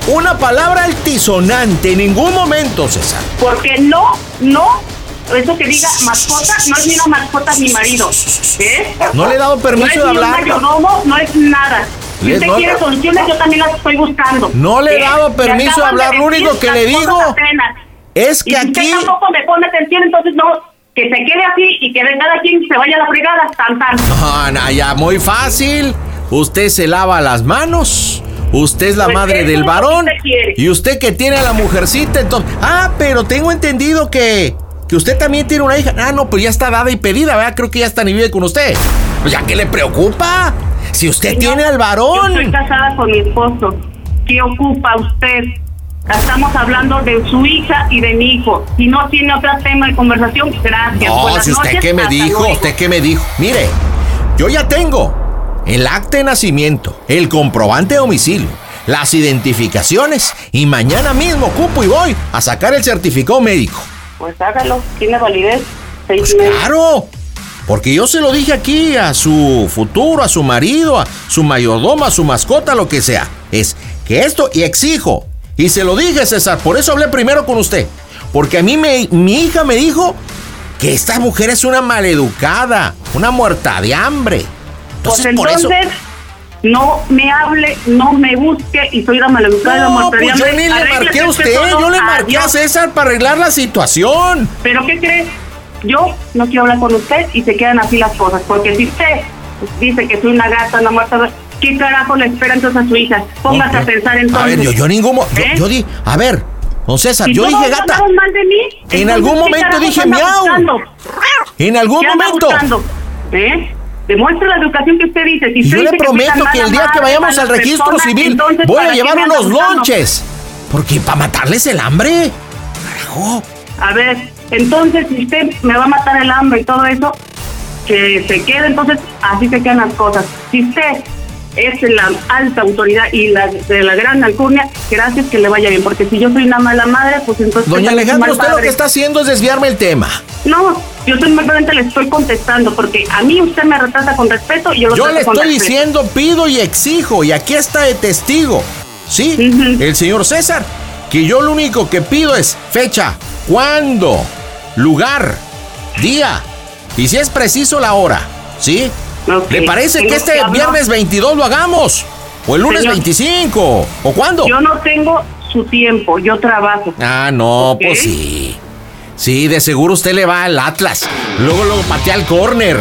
una palabra altisonante, en ningún momento, César. Porque no, no, eso que diga mascota, no es ni una mascota mi marido. ¿Eh? No le he dado permiso no de es ni hablar. un mayordomo, no es nada. Si usted no- quiere soluciones, yo también las estoy buscando. No le he ¿Eh? dado permiso de hablar, lo único que le digo apenas. Es Y que si aquí... usted tampoco me pone atención, entonces no, que se quede así y que de cada quien se vaya a la fregada, tan tan. No, no, ya, muy fácil. Usted se lava las manos. Usted es la Pues madre del varón. usted. Y usted que tiene a la mujercita, entonces. Ah, pero tengo entendido que. Que usted también tiene una hija. Ah, no, pues ya está dada y pedida, ¿verdad? Creo que ya está ni vive con usted. Pues ya, ¿qué le preocupa? Si usted Señor, tiene al Yo varón. estoy casada con mi esposo. ¿Qué ocupa usted? Estamos hablando de su hija y de mi hijo. Si no tiene otro tema de conversación, gracias. No, Buenas si usted noches, qué me dijo, luego. usted qué me dijo. Mire, yo ya tengo el acta de nacimiento, el comprobante de domicilio, las identificaciones y mañana mismo cupo y voy a sacar el certificado médico. Pues hágalo, tiene validez. Seis Pues meses. claro, porque yo se lo dije aquí a su futuro, a su marido, a su mayordomo, a su mascota, lo que sea. Es que esto y exijo. Y se lo dije, César, por eso hablé primero con usted. Porque a mí me, mi hija me dijo que esta mujer es una maleducada, una muerta de hambre. Pues Entonces, por eso. No me hable, no me busque y soy la maleducada. la No, pues yo ni le marqué a usted, yo le marqué a. César para arreglar la situación. ¿Pero qué cree? Yo no quiero hablar con usted y se quedan así las cosas. Porque si usted dice que soy una gata, una muerta, ¿qué carajo le espera entonces a su hija? Póngase a pensar entonces. A ver, yo, yo ningún yo, ¿Eh? yo di, a ver, don César, Si yo dije gata. mal de mí, En algún ¿qué momento dije miau. En algún ¿Qué anda momento. ¿Eh? Demuestre la educación que usted dice. Si usted yo le dice prometo que el día que vayamos al registro civil voy a ¿para qué llevar unos lonches. Porque para matarles el hambre. Carajo. A ver, entonces si usted me va a matar el hambre y todo eso, que se quede, entonces así se quedan las cosas. Si usted es la alta autoridad y la de la gran alcurnia, gracias que le vaya bien, porque si yo soy una mala madre, pues entonces... Doña Alejandra, usted lo que está haciendo es desviarme el tema. No, yo simplemente le estoy contestando, porque a mí usted me retrata con respeto y yo lo Yo le estoy respeto. diciendo, pido y exijo, y aquí está de testigo. ¿Sí? El señor César, que yo lo único que pido es fecha, cuándo, lugar, día, y si es preciso la hora. ¿Sí? ¿Le parece que este viernes 22 lo hagamos? ¿O el lunes Señor. 25? ¿O cuándo? Yo no tengo su tiempo, yo trabajo. Ah, no, pues sí. Sí, de seguro usted le va al Atlas. Luego, luego patea el córner.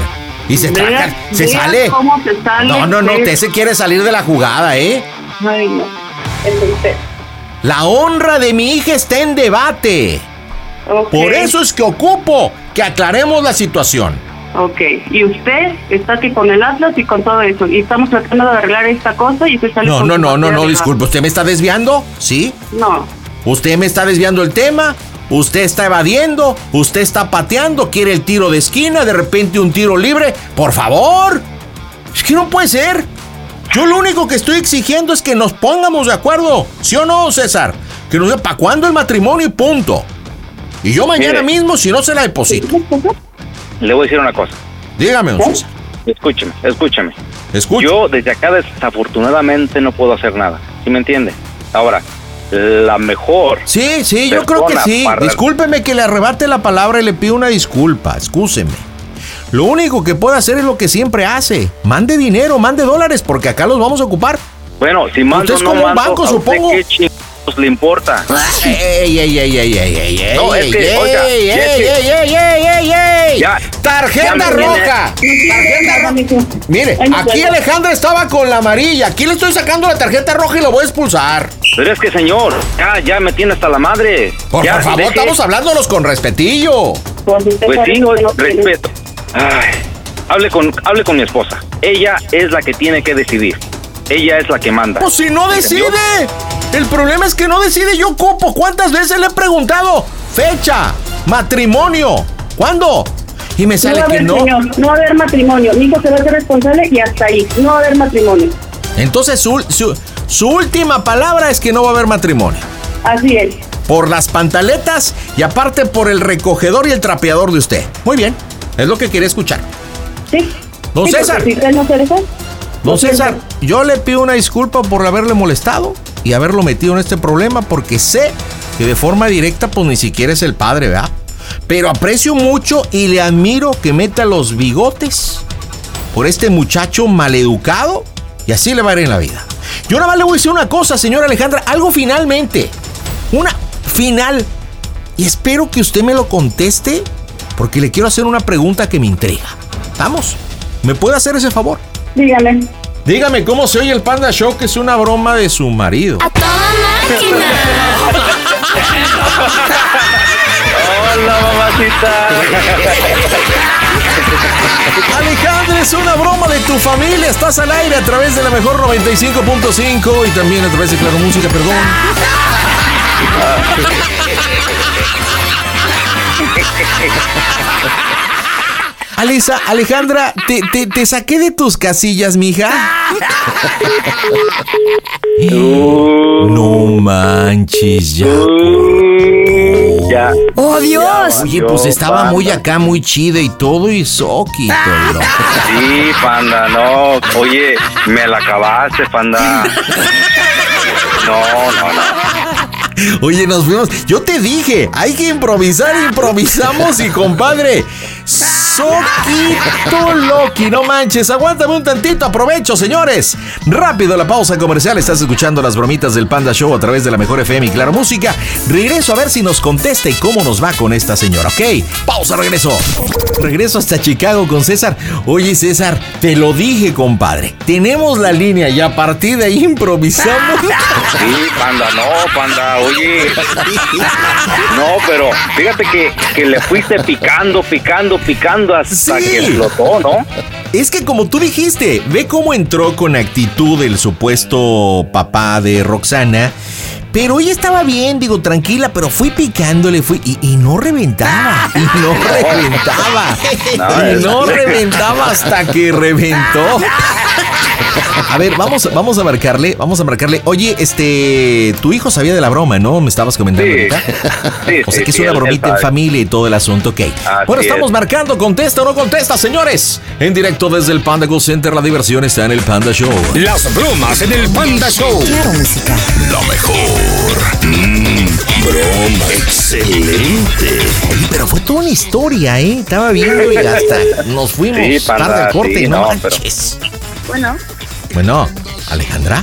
Y se traca, se sale. cómo se sale, No, no, no, usted se quiere salir de la jugada, ¿eh? Ay, no. Es usted. La honra de mi hija está en debate. Por eso es que ocupo que aclaremos la situación. Ok, y usted está aquí con el Atlas y con todo eso. Y estamos tratando de arreglar esta cosa y usted sale No, con no, no, no, no, disculpe. ¿Usted me está desviando? ¿Sí? No, ¿Usted me está desviando el tema? ¿Usted está evadiendo? ¿Usted está pateando? ¿Quiere el tiro de esquina? ¿De repente un tiro libre? ¡Por favor! Es que no puede ser. Yo lo único que estoy exigiendo es que nos pongamos de acuerdo. ¿Sí o no, César? Que nos para cuándo el matrimonio y punto. Y yo mañana mismo, si no se la deposito. Le voy a decir una cosa. Dígame, don César. Escúcheme, escúcheme. Escucho. Yo desde acá desafortunadamente no puedo hacer nada. ¿Sí me entiende? Ahora, la mejor... Sí, sí, yo creo que sí. para- Discúlpeme que le arrebate la palabra y le pido una disculpa. Excúseme. Lo único que puede hacer es lo que siempre hace. Mande dinero, mande dólares, porque acá los vamos a ocupar. Bueno, si mando Usted es no como un banco, ¿a usted supongo. ¿Qué chingados le importa? Ey, ey, ey, ey, ey, ey, ey, No, es ey, que, ey, oiga, ey, ey, ey, ey, ey, ey, ey. Ya- Tarjeta roja. Tarjeta roja. Mire, aquí. Alejandra estaba con la amarilla. Aquí le estoy sacando la tarjeta roja y lo voy a expulsar. Pero es que, señor, ya, ya me tiene hasta la madre. Por, Ya, por favor, deje- estamos hablándonos con respetillo. Pues, Pues sí, respeto. Ay, hable con, hable con mi esposa. Ella es la que tiene que decidir. Ella es la que manda. Pues si no decide. El problema es que no decide yo copo. ¿Cuántas veces le he preguntado? Fecha, matrimonio, ¿cuándo? Y me No sale a que haber, no. señor, no va a haber matrimonio. Mi hijo se va a ser responsable y hasta ahí. No va a haber matrimonio. Entonces su, su, su última palabra es que no va a haber matrimonio. Así es. Por las pantaletas y aparte por el recogedor y el trapeador de usted. Muy bien, es lo que quería escuchar. ¿Sí? Don Sí, César. porque Si usted no se deja, Don César, yo le pido una disculpa por haberle molestado y haberlo metido en este problema porque sé que de forma directa pues ni siquiera es el padre, ¿verdad? Pero aprecio mucho y le admiro que meta los bigotes por este muchacho maleducado y así le va a ir en la vida. Yo nada más le voy a decir una cosa, señora Alejandra, algo finalmente. Una final. Y espero que usted me lo conteste porque le quiero hacer una pregunta que me intriga. ¿Vamos? ¿Me puede hacer ese favor? dígame. Dígame cómo se oye el Panda Show, que es una broma de su marido. Hola, mamacita. Alejandra, es una broma de tu familia. Estás al aire a través de la mejor 95.5 y también a través de Claro Música, perdón. <laughs> Alisa, Alejandra, te, te- te saqué de tus casillas, mija. No manches, ya. Ya. ¡Oh, Dios! Oye, Yo, pues estaba panda. muy acá, muy chida y todo, y soquito, bro. Sí, panda, no. Oye, me la acabaste, panda. No, no, no. Oye, nos fuimos. Yo te dije, hay que improvisar, improvisamos y compadre. Soquito Loki, no manches, aguántame un tantito, aprovecho, señores. Rápido la pausa comercial, estás escuchando las bromitas del Panda Show a través de la mejor FM y Claro Música. Regreso a ver si nos contesta y cómo nos va con esta señora, ¿ok? Pausa, regreso. Regreso hasta Chicago con César. Oye, César, te lo dije, compadre. Tenemos la línea y a partir de ahí improvisamos. <laughs> Sí, panda, no, panda, oye. No, pero fíjate que, que le fuiste picando, picando, picando hasta Sí. que explotó, ¿no? Es que como tú dijiste, ve cómo entró con actitud el supuesto papá de Roxana. Pero ella estaba bien, digo, tranquila, pero fui picándole, fui y, y no reventaba, y no <laughs> reventaba, y no reventaba hasta que reventó. <laughs> A ver, vamos, vamos a marcarle, vamos a marcarle. Oye, este, tu hijo sabía de la broma, ¿no? Me estabas comentando Sí. ahorita. Sí, O sea sí, que es una bromita en familia y todo el asunto, ok. Así bueno, estamos es. marcando, contesta o no contesta, señores. En directo desde el Panda Go Center, la diversión está en el Panda Show. Las bromas en el Panda Show. Claro, música. Lo mejor. Mm, broma. Excelente. Oye, pero fue toda una historia, ¿eh? Estaba viendo y hasta nos fuimos panda, tarde al corte, sí, no, no, manches. Bueno, Bueno, Alejandra,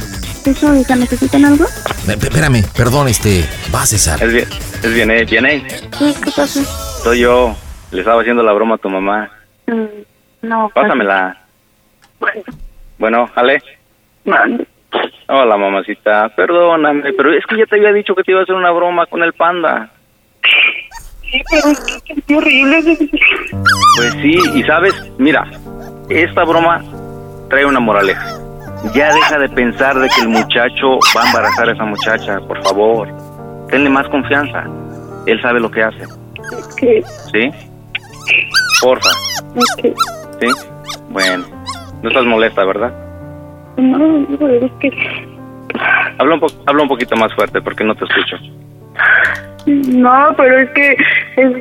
eso, hija, ¿necesitan algo? eh, espérame, perdón, este, va César. Es bien, es bien, eh, bien, eh. Sí, ¿qué pasa? Soy yo. Le estaba haciendo la broma a tu mamá. Mm, no. Pásamela. Bueno, Bueno, Ale. Hola, mamacita. Perdóname, pero es que ya te había dicho que te iba a hacer una broma con el panda. Sí, pero es que es horrible. Pues sí, y sabes, mira, esta broma trae una moraleja. Ya deja de pensar de que el muchacho va a embarazar a esa muchacha, por favor. Tenle más confianza. Él sabe lo que hace, que, ¿sí? Porfa, que, ¿sí? Bueno, no estás molesta, ¿verdad? no, no, es que, Habla un, po- habla un poquito más fuerte porque no te escucho. no, pero es que es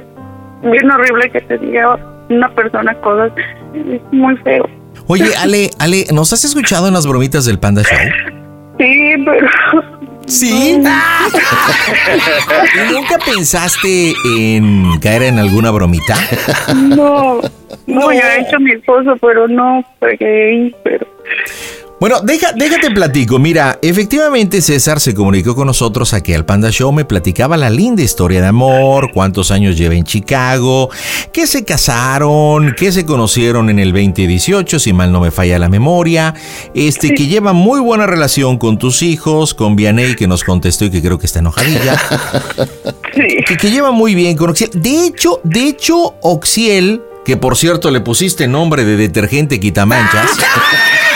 bien horrible que te diga una persona cosas. Es muy feo. Oye, Ale, Ale, ¿nos has escuchado en las bromitas del Panda Show? Sí, pero Sí. <laughs> ¿Y nunca pensaste en caer en alguna bromita? no, no, ya he hecho mi esposo, pero no, pero Bueno, deja, déjate platico. Mira, efectivamente César se comunicó con nosotros aquí al Panda Show. Me platicaba la linda historia de amor, cuántos años lleva en Chicago, que se casaron, que se conocieron en el 2018, si mal no me falla la memoria. Este, que lleva muy buena relación con tus hijos, con Vianey, que nos contestó y que creo que está enojadilla. Sí. Que, que lleva muy bien con Oxiel. De hecho, de hecho, Oxiel, que por cierto le pusiste nombre de detergente quitamanchas. <laughs>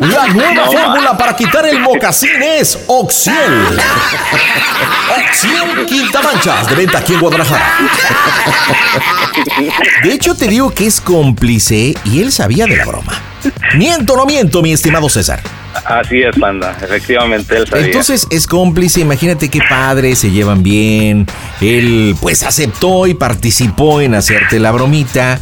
La nueva fórmula para quitar el mocasín es Oxiel. Oxiel Quitamanchas, de venta aquí en Guadalajara. De hecho, te digo que es cómplice y él sabía de la broma. Miento, no miento, mi estimado César. Así es, panda. Efectivamente, él sabía. Entonces es cómplice, imagínate qué padre, se llevan bien. Él pues aceptó y participó en hacerte la bromita.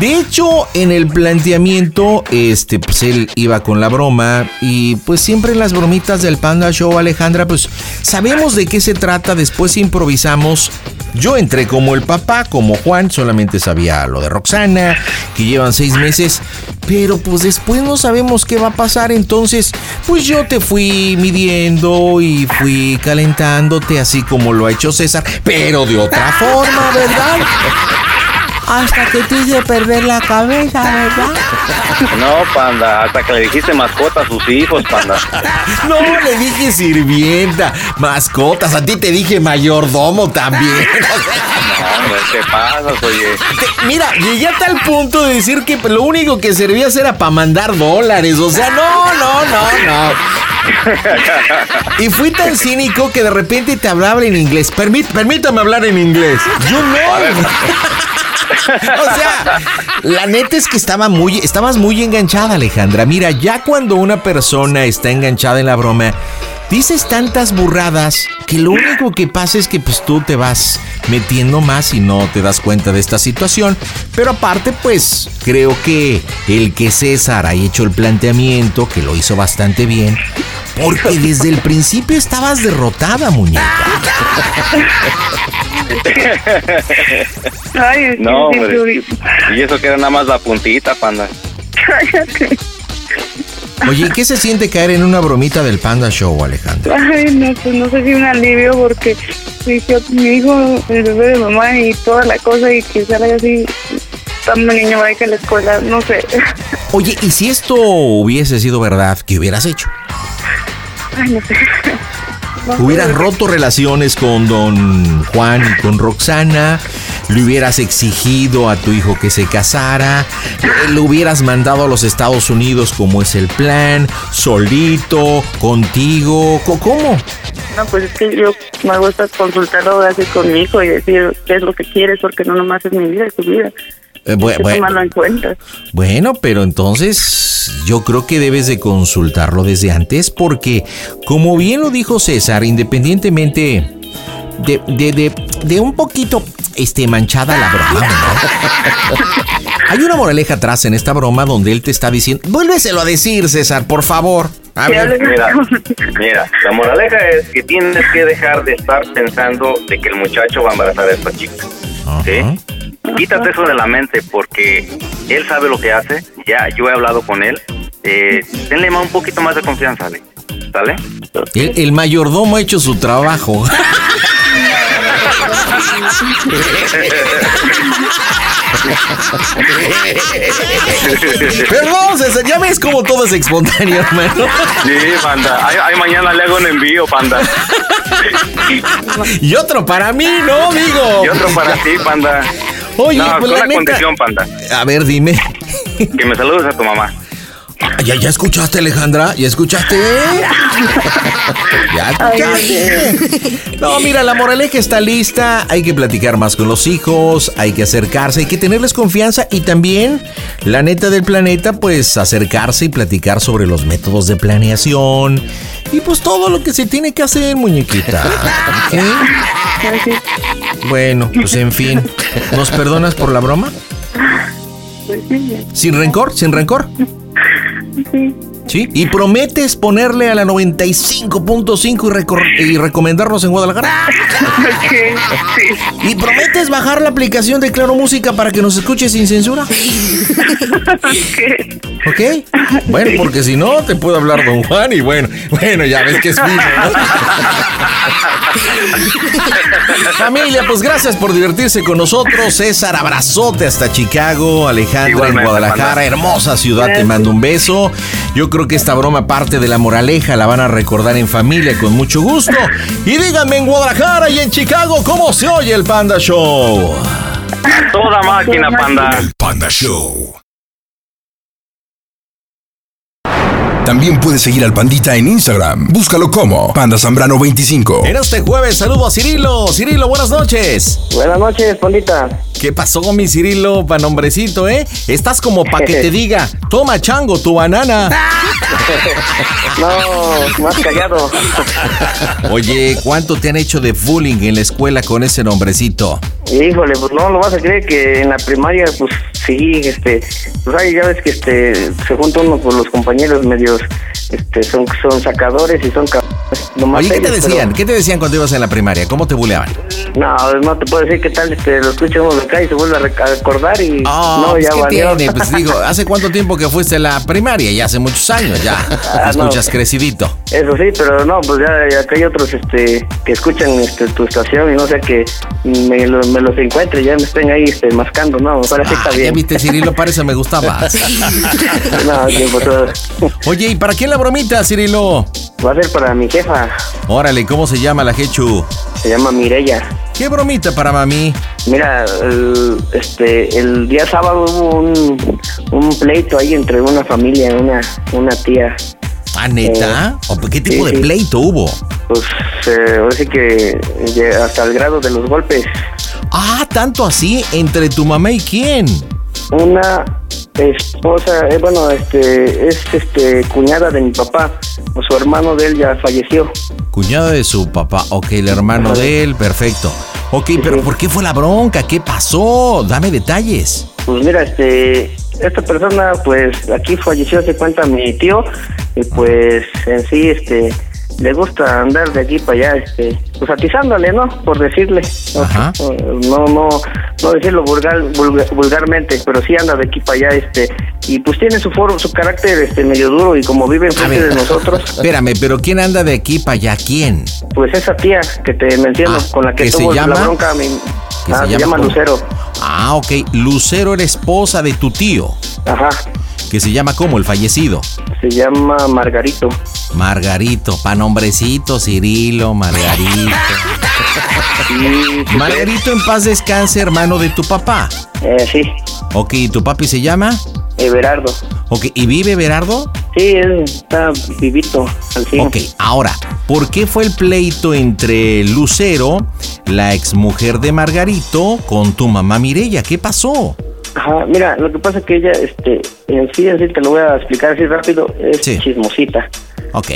De hecho, en el planteamiento, este, pues él iba con la broma y pues siempre en las bromitas del Panda Show, Alejandra, pues sabemos de qué se trata, después improvisamos. Yo entré como el papá, como Juan, solamente sabía lo de Roxana, que llevan seis meses, pero pues después no sabemos qué va a pasar, entonces pues yo te fui midiendo y fui calentándote así como lo ha hecho César, pero de otra forma, ¿verdad? <laughs> Hasta que te hice perder la cabeza, ¿verdad? No, panda. Hasta que le dijiste mascota a sus hijos, panda. <laughs> No, le dije sirvienta, mascotas, a ti te dije mayordomo también. <laughs> No, ¿qué pasas, oye? Te- Mira, llegué a tal punto de decir que lo único que servías era para mandar dólares. O sea, no, no, no, no. Y fui tan cínico que de repente te hablaba en inglés. Permí- permítame hablar en inglés. You know. <laughs> <laughs> O sea, la neta es que estaba muy, estabas muy enganchada, Alejandra. Mira, ya cuando una persona está enganchada en la broma, dices tantas burradas que lo único que pasa es que pues tú te vas metiendo más y no te das cuenta de esta situación. Pero aparte, pues creo que el que César haya hecho el planteamiento, que lo hizo bastante bien, porque desde el principio estabas derrotada, muñeca. Ay, es que No, hombre. Y eso que era nada más la puntita, panda. <laughs> cállate. Oye, ¿y ¿qué se siente caer en una bromita del Panda Show, Alejandra? Ay, no, pues no sé si un alivio porque mi hijo, mi hijo, el bebé de mamá y toda la cosa y que salga así, tan niño va a la escuela, no sé. Oye, ¿y si esto hubiese sido verdad, qué hubieras hecho? Ay, no sé. No sé. ¿Hubieras roto relaciones con don Juan y con Roxana? ¿Le hubieras exigido a tu hijo que se casara? ¿Le hubieras mandado a los Estados Unidos como es el plan? ¿Solito? ¿Contigo? Co- ¿Cómo? No, pues es que yo me gusta consultarlo así con mi hijo y decir qué es lo que quieres porque no nomás es mi vida, es tu vida. Eh, bu- Hay que bu- tomarlo en cuenta. Bueno, pero entonces yo creo que debes de consultarlo desde antes porque, como bien lo dijo César, independientemente de, de, de, de un poquito este, manchada la broma, ¿no? <laughs> Hay una moraleja atrás en esta broma donde él te está diciendo, vuélveselo a decir, César, por favor. A ver, Mira, mira, la moraleja es que tienes que dejar de estar pensando de que el muchacho va a embarazar a esta chica. ¿Sí? Quítate eso de la mente porque él sabe lo que hace. Ya, yo he hablado con él. Eh, tenle más- un poquito más de confianza, ¿sale? ¿Sale? el, el mayordomo ha hecho su trabajo. <laughs> Perdón, César, ya ves cómo todo es espontáneo, hermano. Sí, panda. Ay, ay, mañana le hago un envío, panda. Y otro para mí, ¿no? Digo. Y otro para ti, panda. Oye, no, pues con la una neta- condición, panda. A ver, dime. Que me saludes a tu mamá. ¿Ya, ya escuchaste, Alejandra? ¿Ya escuchaste? <laughs> ¿Ya escuchaste? No, mira, la moraleja está lista. Hay que platicar más con los hijos, hay que acercarse, hay que tenerles confianza y también, la neta del planeta, pues acercarse y platicar sobre los métodos de planeación y pues todo lo que se tiene que hacer, muñequita. <laughs> Sí, Bueno, pues en fin. ¿Nos perdonas por la broma? pues ¿Sin rencor? ¿Sin rencor? Sí. ¿Sí? Y prometes ponerle a la 95.5 y, y recomendarnos en Guadalajara. Sí. ¿Y prometes bajar la aplicación de Claro Música para que nos escuche sin censura? Ok. ¿Ok? Bueno, porque si no, te puedo hablar Don Juan y bueno, bueno, ya ves que es fino, ¿no? Familia, pues gracias por divertirse con nosotros. César, abrazote hasta Chicago. Alejandra en Guadalajara, hermosa ciudad, te mando un beso. Yo creo que esta broma, parte de la moraleja, la van a recordar en familia con mucho gusto. Y díganme en Guadalajara y en Chicago cómo se oye el Panda Show. Toda máquina, panda. El Panda Show. También puedes seguir al Pandita en Instagram. Búscalo como Panda Zambrano 25. En este jueves saludo a Cirilo. Cirilo, buenas noches. Buenas noches, Pandita. ¿Qué pasó, mi Cirilo, pa' nombrecito, eh? Estás como pa' que te <laughs> diga, toma chango, tu banana. <laughs> No, más callado. Oye, ¿cuánto te han hecho de bullying en la escuela con ese nombrecito? Híjole, pues no lo vas a creer que en la primaria, pues sí, este, pues ahí ya ves que este, se junta uno con los compañeros este, son, son sacadores y son. Nomás Oye, ¿qué te ellos, pero- decían? ¿Qué te decían cuando ibas en la primaria? ¿Cómo te buleaban? No, no te puedo decir qué tal, este, lo escucha uno de acá y se vuelve a rec- a acordar y Ah, no, pues, ya ¿qué tiene? <laughs> Pues digo, ¿hace cuánto tiempo que fuiste a la primaria? Ya hace muchos años, ya. <laughs> Ah, no. escuchas crecidito. Eso sí, pero no, pues ya, ya acá hay otros este, que escuchan este, tu estación y no sé que me, lo- me los encuentre y ya me estén ahí este, mascando, no, me parece que Ah, está ya bien. viste, Cirilo, parece me gustabas. <laughs> no, que pues, Oye, ¿y para quién la bromita, Cirilo? va a ser para mi jefa, Órale, ¿cómo se llama la Hechu? se llama Mireya. ¿Qué bromita para mami? Mira, el, este, el día sábado hubo un, un pleito ahí entre una familia, una, una tía. ¿Ah, neta? ¿O qué tipo sí, de sí. pleito hubo? Pues, eh, ahora sí que eh, hasta el grado de los golpes. Ah, tanto así, entre tu mamá y quién. Una esposa, eh, bueno, este, es este cuñada de mi papá, o su hermano de él ya falleció. Cuñada de su papá, ok, el hermano de él, perfecto. Ok, pero sí. ¿por qué fue la bronca? ¿Qué pasó? Dame detalles. Pues mira, este, esta persona, pues aquí falleció, se cuenta mi tío, y pues en sí, este, le gusta andar de aquí para allá, este, pues atizándole, ¿no? Por decirle. Ajá. No, no, no decirlo vulgar, vulgar- vulgarmente, pero sí anda de aquí para allá, este, y pues tiene su foro, su carácter, este, medio duro y como vive enfrente de nosotros, <laughs> Espérame, pero ¿quién anda de aquí para allá? ¿Quién? pues esa tía que te menciono, Ah, con la que, ¿que se tuvo llama? la bronca, mi, ¿Que ah, se llama? Lucero, Ah, ok, Lucero era esposa de tu tío, ajá, que se llama como el fallecido. se llama Margarito. Margarito, pa' nombrecito, Cirilo, Margarito. <laughs> Margarito en paz descanse, hermano de tu papá. eh, sí, Ok, ¿y tu papi se llama? Everardo. Ok, ¿y vive Berardo? Sí, él está vivito al fin. Ok, ahora, ¿por qué fue el pleito entre Lucero, la exmujer de Margarito, con tu mamá Mirella? ¿Qué pasó? Ajá, mira, lo que pasa es que ella, este, en sí, en sí, te lo voy a explicar así rápido, es Sí. chismosita. Ok,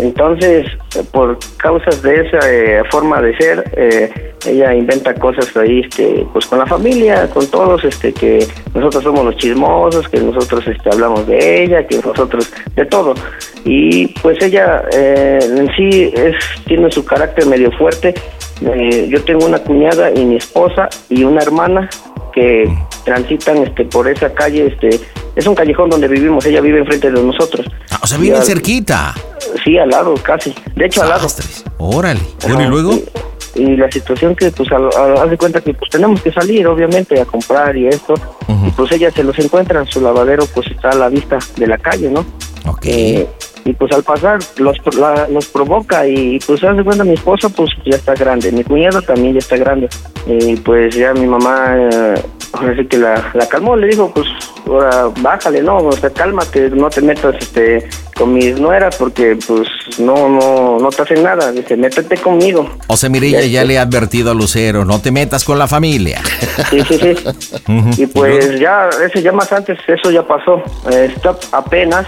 Entonces, por causas de esa eh, forma de ser, eh, ella inventa cosas ahí, este, pues con la familia, con todos, este, que nosotros somos los chismosos, que nosotros, este, hablamos de ella, que nosotros, de todo. Y pues ella, eh, en sí, es, tiene su carácter medio fuerte. Eh, yo tengo una cuñada y mi esposa y una hermana que transitan, este, por esa calle, este, es un callejón donde vivimos, ella vive enfrente de nosotros. Ah, o sea, viven Ya- cerquita. Sí, al lado, casi. De hecho, al lado. Órale. Bueno, ¿y luego? Y, y la situación que, pues, al- al- haz de cuenta que, pues, tenemos que salir, obviamente, a comprar y esto. Y, pues, ella se los encuentra, su lavadero, pues, está a la vista de la calle, ¿no? Ok. Eh, y, pues, al pasar, los, la- los provoca y, pues, haz de cuenta, mi esposa, pues, ya está grande. Mi cuñado también ya está grande. Y, pues, ya mi mamá, eh, ahora sí que la, la calmó, le dijo, pues, ahora bájale, ¿no? O sea, cálmate, no te metas, este, con mis nueras porque, pues, no, no, no te hacen nada. Dice, métete conmigo. O sea, Mirella Ya ya sé. le ha advertido a Lucero, no te metas con la familia. Sí, sí, sí. <laughs> Y pues ya, ese ya más antes, eso ya pasó. Está apenas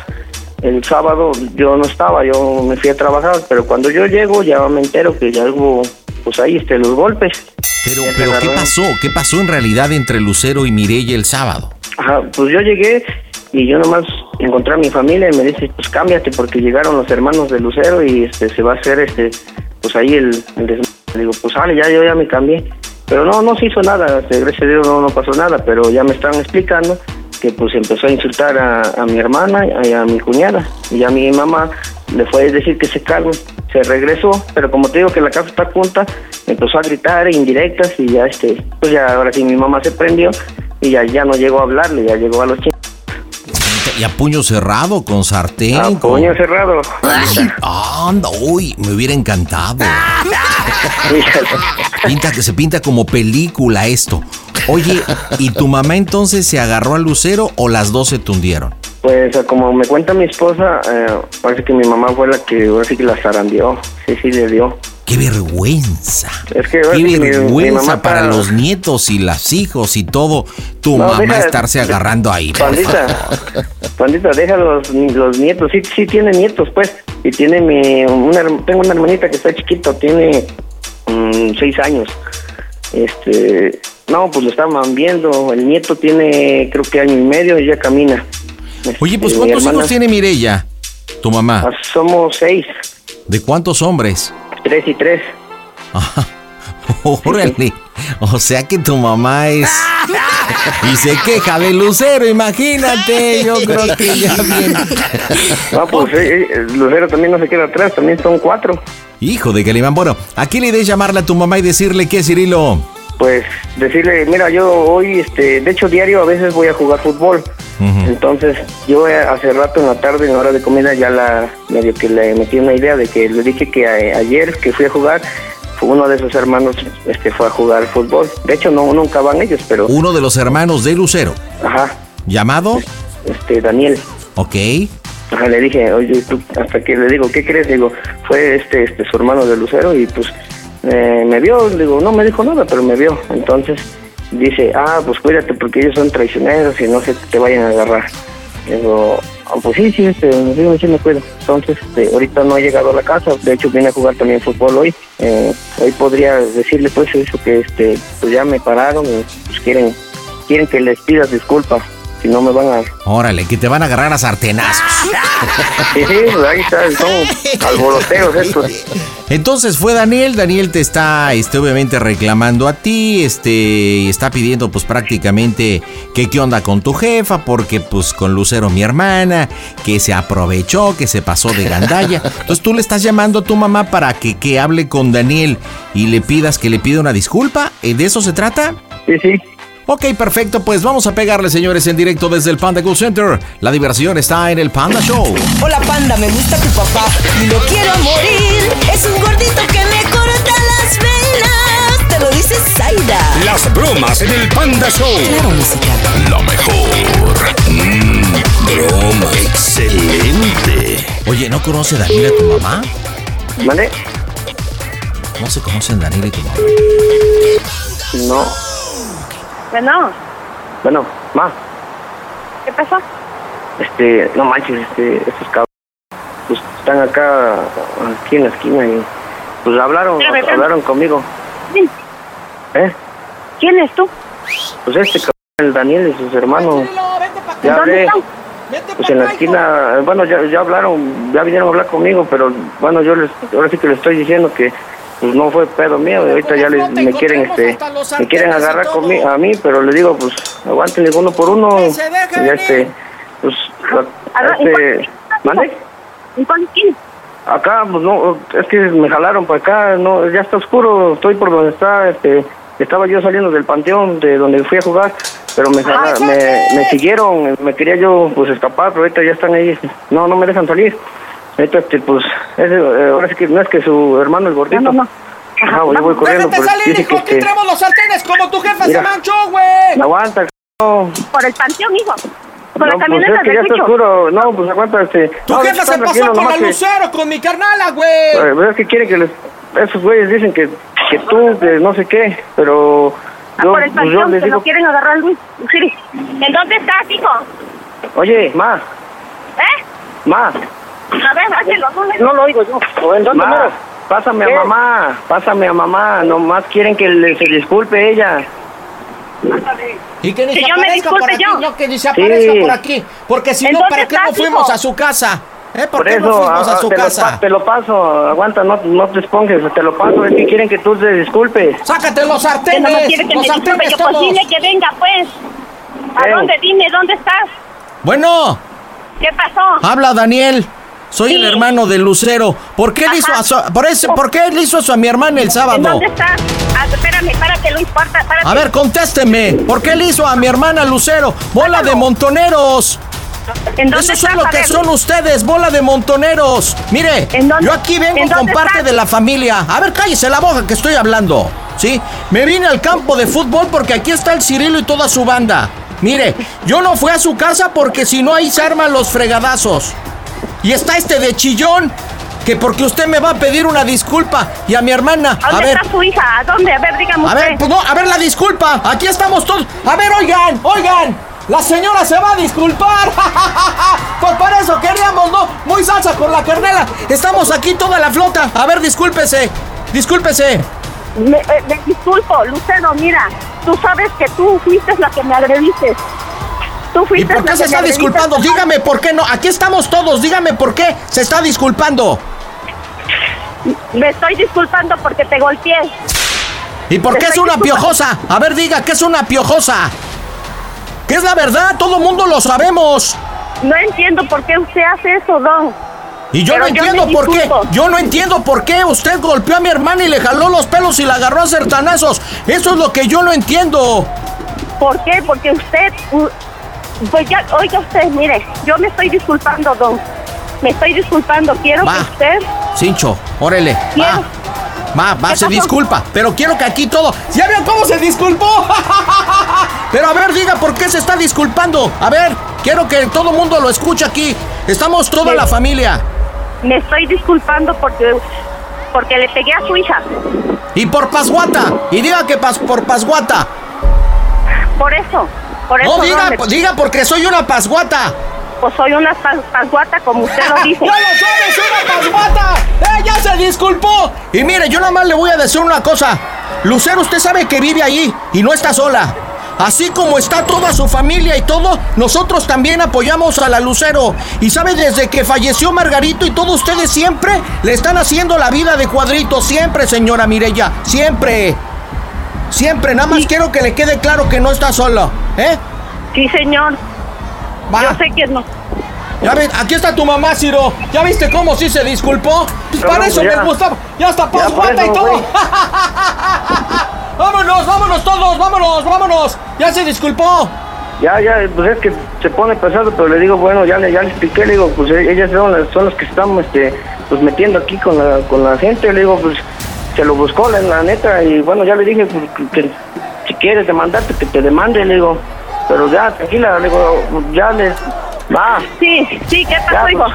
el sábado yo no estaba, yo me fui a trabajar, pero cuando yo llego ya me entero que ya hubo, pues ahí, este, los golpes. Pero, ¿qué pasó? ¿Qué pasó en realidad entre Lucero y Mirella el sábado? Ajá, pues yo llegué y yo nomás encontré a mi familia y me dice, pues cámbiate porque llegaron los hermanos de Lucero y este se va a hacer este pues ahí el, el. Le digo, pues vale, ya yo ya me cambié. Pero no, no se hizo nada, este, gracias a Dios no, no pasó nada, pero ya me están explicando que pues empezó a insultar a, mi hermana y a mi cuñada. Y a mi mamá le fue a decir que se calme. Se regresó, pero como te digo que la casa está junta, empezó a gritar indirectas y ya este, pues ya ahora sí mi mamá se prendió y ya, ya no llegó a hablarle, ya llegó a los chingos. Y a puño cerrado, con sartén. A con- puño cerrado. Anda, uy, me hubiera encantado. <laughs> Pinta que se pinta como película esto. Oye, ¿y tu mamá entonces se agarró al lucero o las dos se tundieron? Pues como me cuenta mi esposa, eh, parece que mi mamá fue la que ahora sí que la zarandeó. Sí, sí, le dio. ¡Qué vergüenza! Es que ¡Qué que mi- mi vergüenza mamá para los nietos y las hijos y todo! Tu No, mamá deja- estarse agarrando ahí. Pandita, <laughs> pandita, deja los, los nietos. Sí, sí tiene nietos, pues. Y tiene mi, una, tengo una hermanita que está chiquito, tiene mm, seis años. Este, no, pues lo estaban viendo. El nieto tiene, creo que año y medio y ya camina. Oye, pues Este, mi ¿cuántos hermana- hijos tiene Mirella? Tu mamá. Ah, Somos seis, ¿De cuántos hombres? Tres y tres. <laughs> Órale. O sea que tu mamá es. Y se queja de Lucero, imagínate. Yo creo que ya bien. No, pues eh, eh, Lucero también no se queda atrás, también son cuatro. Hijo de Calimán. Bueno, aquí la idea es llamarle a tu mamá y decirle que Cirilo. Pues decirle, mira, yo hoy, este, de hecho diario a veces voy a jugar fútbol. Entonces yo eh, hace rato en la tarde, en la hora de comida, ya la medio que le metí una idea de que le dije que a- ayer que fui a jugar, fue uno de sus hermanos este, fue a jugar fútbol. De hecho no nunca van ellos, pero, Uno de los hermanos de Lucero. ajá, ¿Llamado? este, Daniel. Ok. Ajá, le dije, oye, tú, hasta que le digo, ¿qué crees? Digo, fue este, este, su hermano de Lucero y pues eh, me vio, digo, no me dijo nada, pero me vio. Entonces dice, ah, pues cuídate porque ellos son traicioneros y no que te vayan a agarrar. Digo, ah, pues sí, sí, este, sí, sí me cuido. Entonces, este, ahorita no he llegado a la casa, de hecho vine a jugar también fútbol hoy. Eh, hoy podría decirle pues eso que este, pues ya me pararon y pues quieren, quieren que les pidas disculpas, si no me van a Órale, que te van a agarrar a sartenazos. Sí, pues ahí está, son alboroteos <laughs> estos. Entonces fue Daniel, Daniel te está este, obviamente reclamando a ti, este, está pidiendo pues prácticamente que qué onda con tu jefa, porque pues con Lucero mi hermana, que se aprovechó, que se pasó de gandalla. <laughs> Entonces tú le estás llamando a tu mamá para que, que hable con Daniel y le pidas que le pida una disculpa, ¿Eh, ¿de eso se trata? Sí, sí. Ok, perfecto, pues vamos a pegarle señores en directo desde el Panda Cool Center. La diversión está en el Panda Show. Hola panda, me gusta tu papá y lo quiero morir. Es un gordito que me corta las venas. Te lo dice Zaida. Las bromas en el Panda Show. Claro, música. Lo mejor. Mm, broma. Excelente. Oye, ¿no conoce Daniel a tu mamá? ¿Vale? ¿No se conocen Daniel y tu mamá? No. Bueno, Bueno, ma, ¿qué pasó? este, no manches, este, estos cabros, pues están acá, aquí en la esquina y, pues hablaron, Espérame, espérame. hablaron conmigo. ¿Quién? ¿Eh? ¿Quién es tú? Pues este cabrón, el Daniel y sus hermanos. Ya ¿Dónde hablé, están? pues en la esquina, bueno, ya, ya hablaron, ya vinieron a hablar conmigo, pero bueno, yo les, ahora sí que les estoy diciendo que pues no fue pedo mío y ahorita ya les, me quieren este me quieren agarrar conmigo, a mí pero le digo pues aguanten uno por uno. Y este pues a- este ¿mande? Acá pues no es que me jalaron para acá no ya está oscuro estoy por donde está este estaba yo saliendo del panteón de donde fui a jugar pero me jala- me, me siguieron me quería yo pues escapar pero ahorita ya están ahí. No no me dejan salir este pues ese, eh, ahora sí que no es que su hermano el gordito No, no, no. Ajá, yo voy corriendo pero dice que este los sartenes como tu jefa Mira. se manchó, güey! aguanta Por el panteón, hijo. Por no, la pues es que ya está oscuro no pues aguanta este Tu no, jefa se pasó con la nomás que- Lucero, con mi carnala, güey. Pues es que quieren que les... Esos güeyes dicen que, que tú, que no sé qué, pero... Ah, Yo, por el pues yo panteón, les que digo... no quieren agarrar Luis. Sí. ¿En dónde estás, hijo? Oye, ma, ¿Eh? ma, A ver, hácelo. ¿dónde? no lo oigo yo. ¿En dónde ma, pásame a mamá, pásame a mamá, nomás quieren que le, se disculpe ella. Y que ni Que se yo me aparezca por aquí, yo. no, que ni se aparezca Sí. por aquí. Porque si ¿En no, ¿para qué no fuimos hijo? a su casa? ¿Eh? ¿Por, Por qué no eso, fuimos a ah, su te, lo, casa? pa- te lo paso, aguanta, no, no te esponjes, te lo paso, es que quieren que tú te disculpes. ¡Sácate los Que no sartenes! quiere que me ¡Los disculpe. sartenes Yo, pues todos! dile que venga, pues. ¿A Eh. dónde? Dime, ¿dónde estás? Bueno, ¿Qué pasó? habla Daniel. Soy el hermano de Lucero. ¿Por qué le hizo a su, por, ese, ¿Por qué le hizo eso a mi hermana el ¿En sábado? dónde estás? Ah, espérame, párate, Luis, párate, párate. A ver, contésteme. ¿Por qué le hizo a mi hermana Lucero? Bola de montoneros. ¿En dónde Eso estás? es lo que son ustedes, bola de montoneros. Mire, ¿En dónde- yo aquí vengo en con parte de la familia. A ver, cállese la boca que estoy hablando. ¿Sí? Me vine al campo de fútbol porque aquí está el Cirilo y toda su banda. Mire, yo no fui a su casa porque si no ahí se arman los fregadazos. Y está este de chillón que porque usted me va a pedir una disculpa y a mi hermana. ¿A ver, está su hija? ¿A dónde? A ver, dígame a usted. ver, pues no, a ver la disculpa. Aquí estamos todos. A ver, oigan, oigan. La señora se va a disculpar. <laughs> pues por eso queríamos, ¿no? Muy salsa con la carnela. Estamos aquí toda la flota. A ver, discúlpese. Discúlpese. Me, eh, me disculpo, Lucero, mira. Tú sabes que tú fuiste la que me agrediste. Tú ¿Y por qué se está disculpando? Dígame por qué no. Aquí estamos todos. Dígame por qué se está disculpando. Me estoy disculpando porque te golpeé. ¿Y por Te qué es una piojosa? A ver, diga, ¿qué es una piojosa? ¿Qué es la verdad? Todo mundo lo sabemos. No entiendo por qué usted hace eso, Don. Y yo Pero no entiendo por qué. Yo no entiendo por qué usted golpeó a mi hermana y le jaló los pelos y la agarró a sertanazos. Eso es lo que yo no entiendo. ¿Por qué? Porque usted... Pues ya, oiga usted, mire, yo me estoy disculpando, Don. Me estoy disculpando. Quiero Va. que usted... Cincho, órale. Va. Quiero- Va, va, ¿Qué se disculpa. Pero quiero que aquí todo. ¿Ya vieron cómo se disculpó? <laughs> Pero a ver, diga por qué se está disculpando. A ver, quiero que todo el mundo lo escuche aquí. Estamos toda Sí. la familia. Me estoy disculpando porque... Porque le pegué a su hija. Y por Pasguata. Y diga que pas- por Pasguata. Por eso. Por eso, No, diga, Don, diga porque soy una Pasguata. Pues soy una pas- pasguata, como usted lo dice. <laughs> ¡Ya lo sabes, una pasguata! ¡Eh, ya se disculpó! Y mire, yo nada más le voy a decir una cosa. Lucero, usted sabe que vive ahí y no está sola. Así como está toda su familia y todo, nosotros también apoyamos a la Lucero. Y sabe, desde que falleció Margarito y todos ustedes siempre le están haciendo la vida de cuadrito. Siempre, señora Mirella. Siempre. Siempre. Nada más quiero que le quede claro que no está sola. ¿Eh? Sí, señor. Va. Yo sé que no. Ya ves, aquí está tu mamá, Ciro. ¿Ya viste cómo sí se disculpó? Pues No, para no, eso ya. me gustaba. Ya está por pasguata y todo. <laughs> vámonos, vámonos todos, vámonos, vámonos. Ya se disculpó. Ya, ya, pues es que se pone pesado, pero le digo, bueno, ya le, ya le expliqué, le digo, pues eh, ellas son las, son las que estamos, este, pues metiendo aquí con la, con la gente, le digo, pues se lo buscó la, la neta y bueno, ya le dije, pues, que, si quieres demandarte, que te demande, le digo, pero ya, tranquila, le digo, ya le, va, Sí, sí, ¿qué ya, pasó, pues, hijo?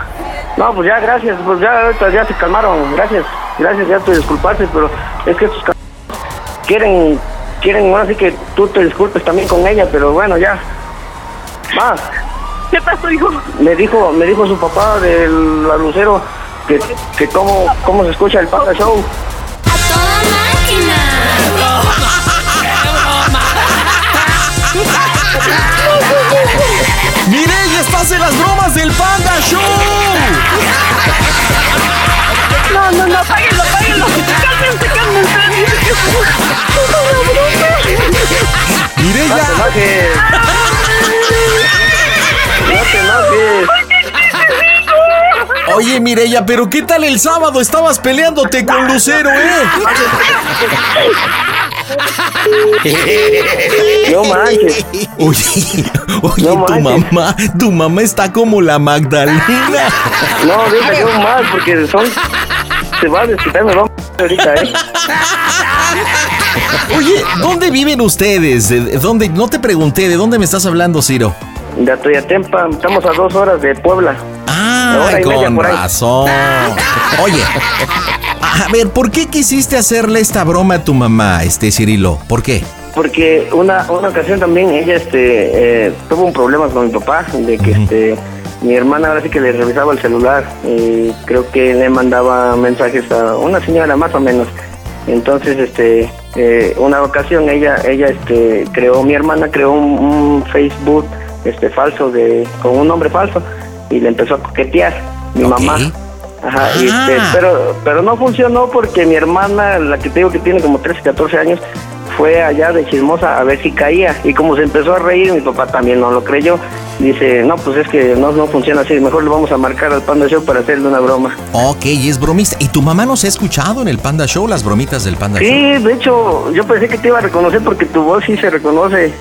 no, pues ya, gracias, pues ya, ahorita ya se calmaron, gracias, gracias, ya te disculpaste, pero es que estos quieren, quieren, ahora sí que tú te disculpes también con ella, pero bueno, ya, va. ¿Qué pasó, hijo? Me dijo, me dijo su papá del la Lucero que, que cómo, cómo se escucha el Panda Show. Mireya, estás en las bromas del Panda Show. No, no, no, páguenlo, páguenlo. Cálmense, cálmense. Mireya, No te enojes. No te enojes. Oye Mireya, pero ¿qué tal el sábado? Estabas peleándote con Lucero, ¿eh? No manches. Oye, oye, No tu manches. mamá, tu mamá está como la Magdalena. No, deja yo mal porque son. Se va a desquitar, me va a ahorita, ¿eh? Oye, ¿dónde viven ustedes? ¿De- de ¿Dónde? No te pregunté, ¿de dónde me estás hablando, Ciro? De Atoyatempa, estamos a dos horas de Puebla. Ah, con razón. Oye, a ver, ¿por qué quisiste hacerle esta broma a tu mamá, este Cirilo? ¿Por qué? Porque una, una ocasión también ella este, eh, tuvo un problema con mi papá, de que este, mi hermana ahora sí que le revisaba el celular y creo que le mandaba mensajes a una señora más o menos. Entonces este eh, una ocasión ella, ella este, creó, mi hermana creó un, un Facebook este falso de, con un nombre falso y le empezó a coquetear mi Ok. mamá. Ajá, Ah. este, pero, pero no funcionó porque mi hermana, la que te digo que tiene como 13, 14 años, fue allá de chismosa a ver si caía. Y como se empezó a reír, mi papá también no lo creyó. Dice, no, pues es que no, no funciona así, mejor le vamos a marcar al Panda Show para hacerle una broma. Ok, y es bromista. ¿Y tu mamá nos ha escuchado en el Panda Show, las bromitas del Panda Show? Sí, de hecho, yo pensé que te iba a reconocer porque tu voz sí se reconoce.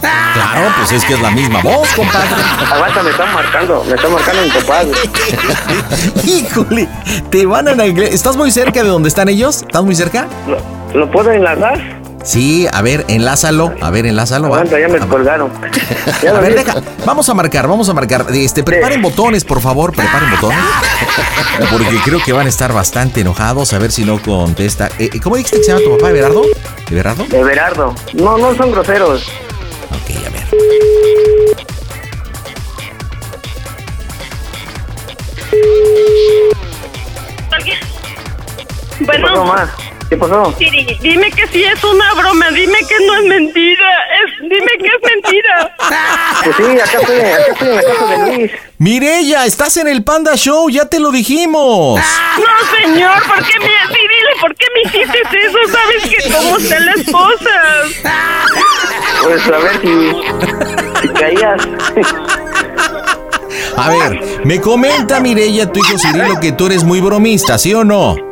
Claro, pues es que es la misma voz, compadre. Aguanta, me están marcando, me están marcando mi güey. <laughs> Híjole, te van a... ¿Estás muy cerca de donde están ellos? ¿Estás muy cerca? ¿Lo, lo puedo enlazar? Sí, a ver, enlázalo. A ver, enlázalo. va. Aguanta, ya me A- colgaron. <laughs> Ya A ver, deja. Vamos a marcar, vamos a marcar. Este, preparen botones, por favor, preparen botones. Porque creo que van a estar bastante enojados. A ver si no contesta. Eh, ¿Cómo dijiste que se llama tu papá, Everardo? ¿Everardo? Everardo. No, no son groseros. Ok, a ver. ¿Qué pasó, Bueno, ma? ¿Qué pasó? Dime que sí es una broma, dime que no es mentira, es, dime que es mentira. <laughs> Pues sí, acá estoy, acá estoy en la casa de Luis. Mirella, estás en el Panda Show, ya te lo dijimos. No, señor, ¿por qué me, sí, dile, ¿por qué me hiciste eso? Sabes que cómo están las cosas. Pues a ver si, si caías. A ver, me comenta Mirella, tu hijo Cirilo, que tú eres muy bromista, ¿sí o no?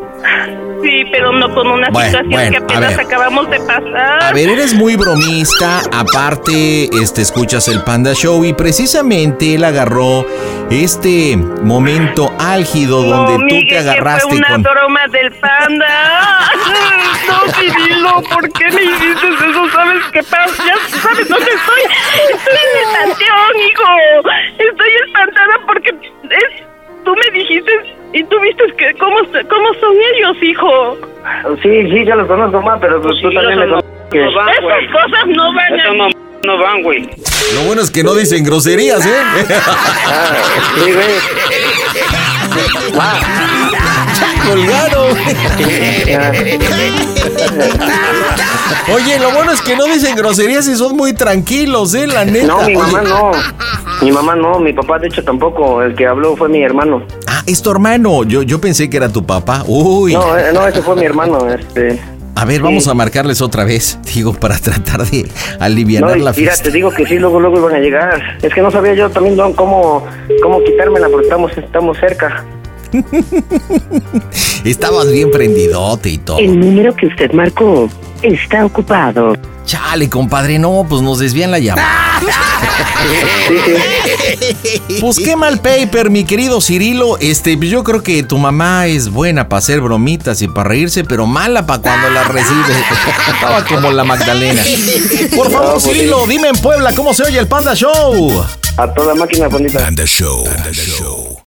Sí, pero no con una Bueno, situación bueno, que apenas ver. acabamos de pasar. A ver, eres muy bromista, aparte, este, escuchas el Panda Show y precisamente él agarró este momento álgido donde no, tú Miguel, te que agarraste fue una con... broma del panda. <laughs> No, Cirilo, ¿por qué me hiciste eso? ¿Sabes qué pasa? Ya sabes dónde estoy. Estoy en el panteón, hijo. Estoy espantada porque es... Tú me dijiste y tú viste que cómo, cómo son ellos, hijo. Sí, sí, ya los conozco más, pero pues tú también me conoces. que- Esas cosas no van a... no van, güey. Lo bueno es que no dicen groserías, ¿eh? Ah, sí, güey. <laughs> Colgaron. Oye, lo bueno es que no dicen groserías y son muy tranquilos, ¿eh? La neta. No, mi Oye, mamá no. Mi mamá no, mi papá de hecho tampoco. El que habló fue mi hermano. Ah, es tu hermano. Yo, yo pensé que era tu papá. Uy. No, eh, no, ese fue mi hermano. Este. A ver, vamos a marcarles otra vez, digo, para tratar de aliviar No, la mira, fiesta. te digo que sí, luego, luego iban a llegar. Es que no sabía yo también no, cómo, cómo quitármela porque estamos, estamos cerca. <laughs> Estabas bien prendidote y todo. El número que usted marcó está ocupado. Chale, compadre, no, pues nos desvían la llamada. <laughs> Pues qué mal paper, mi querido Cirilo. Este, pues yo creo que tu mamá es buena para hacer bromitas y para reírse, pero mala para cuando la recibe. <laughs> Estaba como la Magdalena. Por favor, Cirilo, dime en Puebla cómo se oye el Panda Show. A toda máquina bonita. Panda Show. Panda Show.